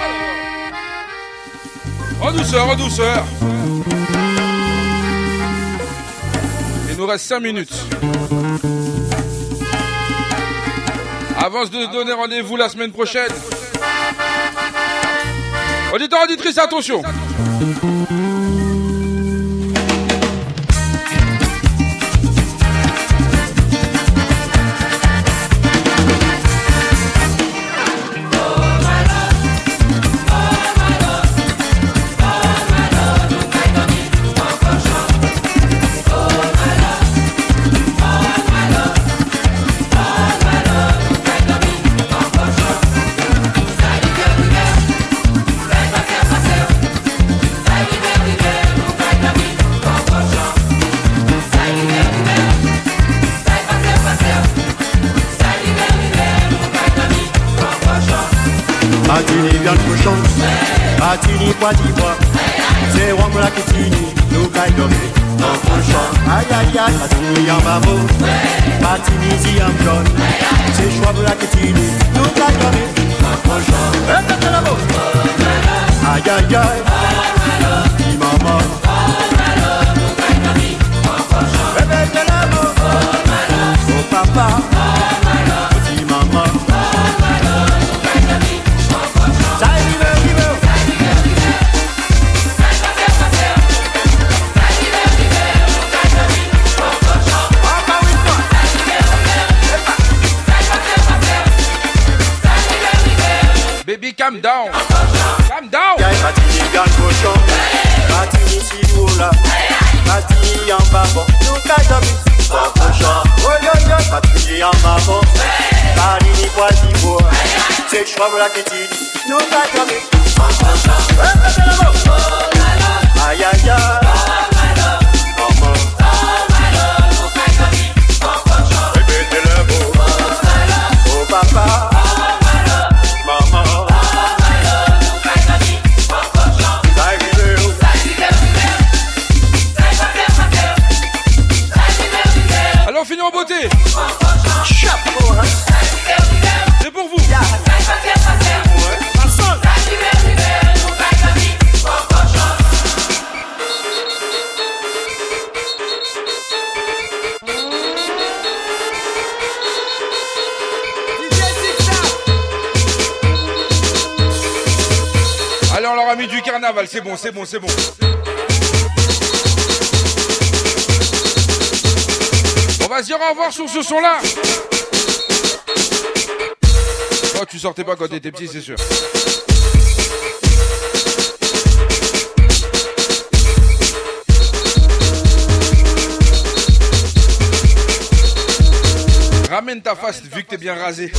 En douceur, en douceur Il nous reste 5 minutes. Avance de donner rendez-vous la semaine prochaine. Auditeurs, auditrices, attention. C'est choix c'est bon, c'est bon, c'est bon. On va se dire au revoir sur ce son-là. Oh, tu sortais pas quand t'étais petit, c'est sûr. Ramène ta face vu que t'es bien rasé.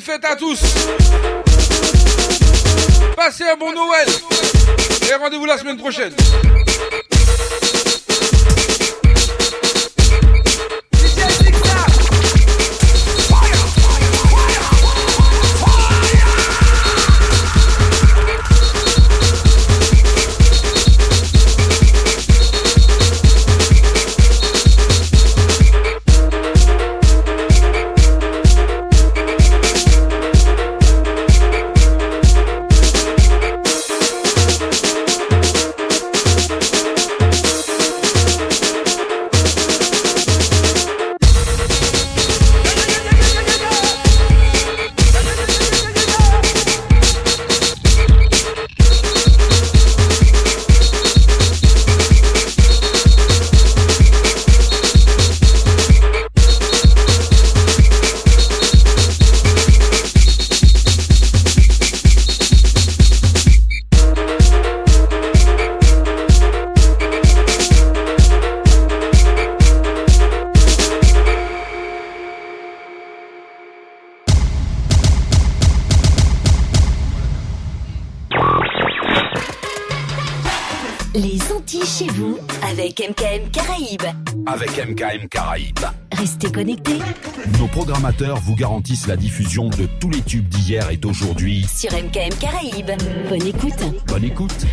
Bonne fête à tous. Passez un bon Noël. Et rendez-vous la semaine prochaine. MKM Caraïbes. Restez connectés Nos programmateurs vous garantissent la diffusion de tous les tubes d'hier et d'aujourd'hui. sur MKM Caraïbes. Bonne écoute. Bonne écoute.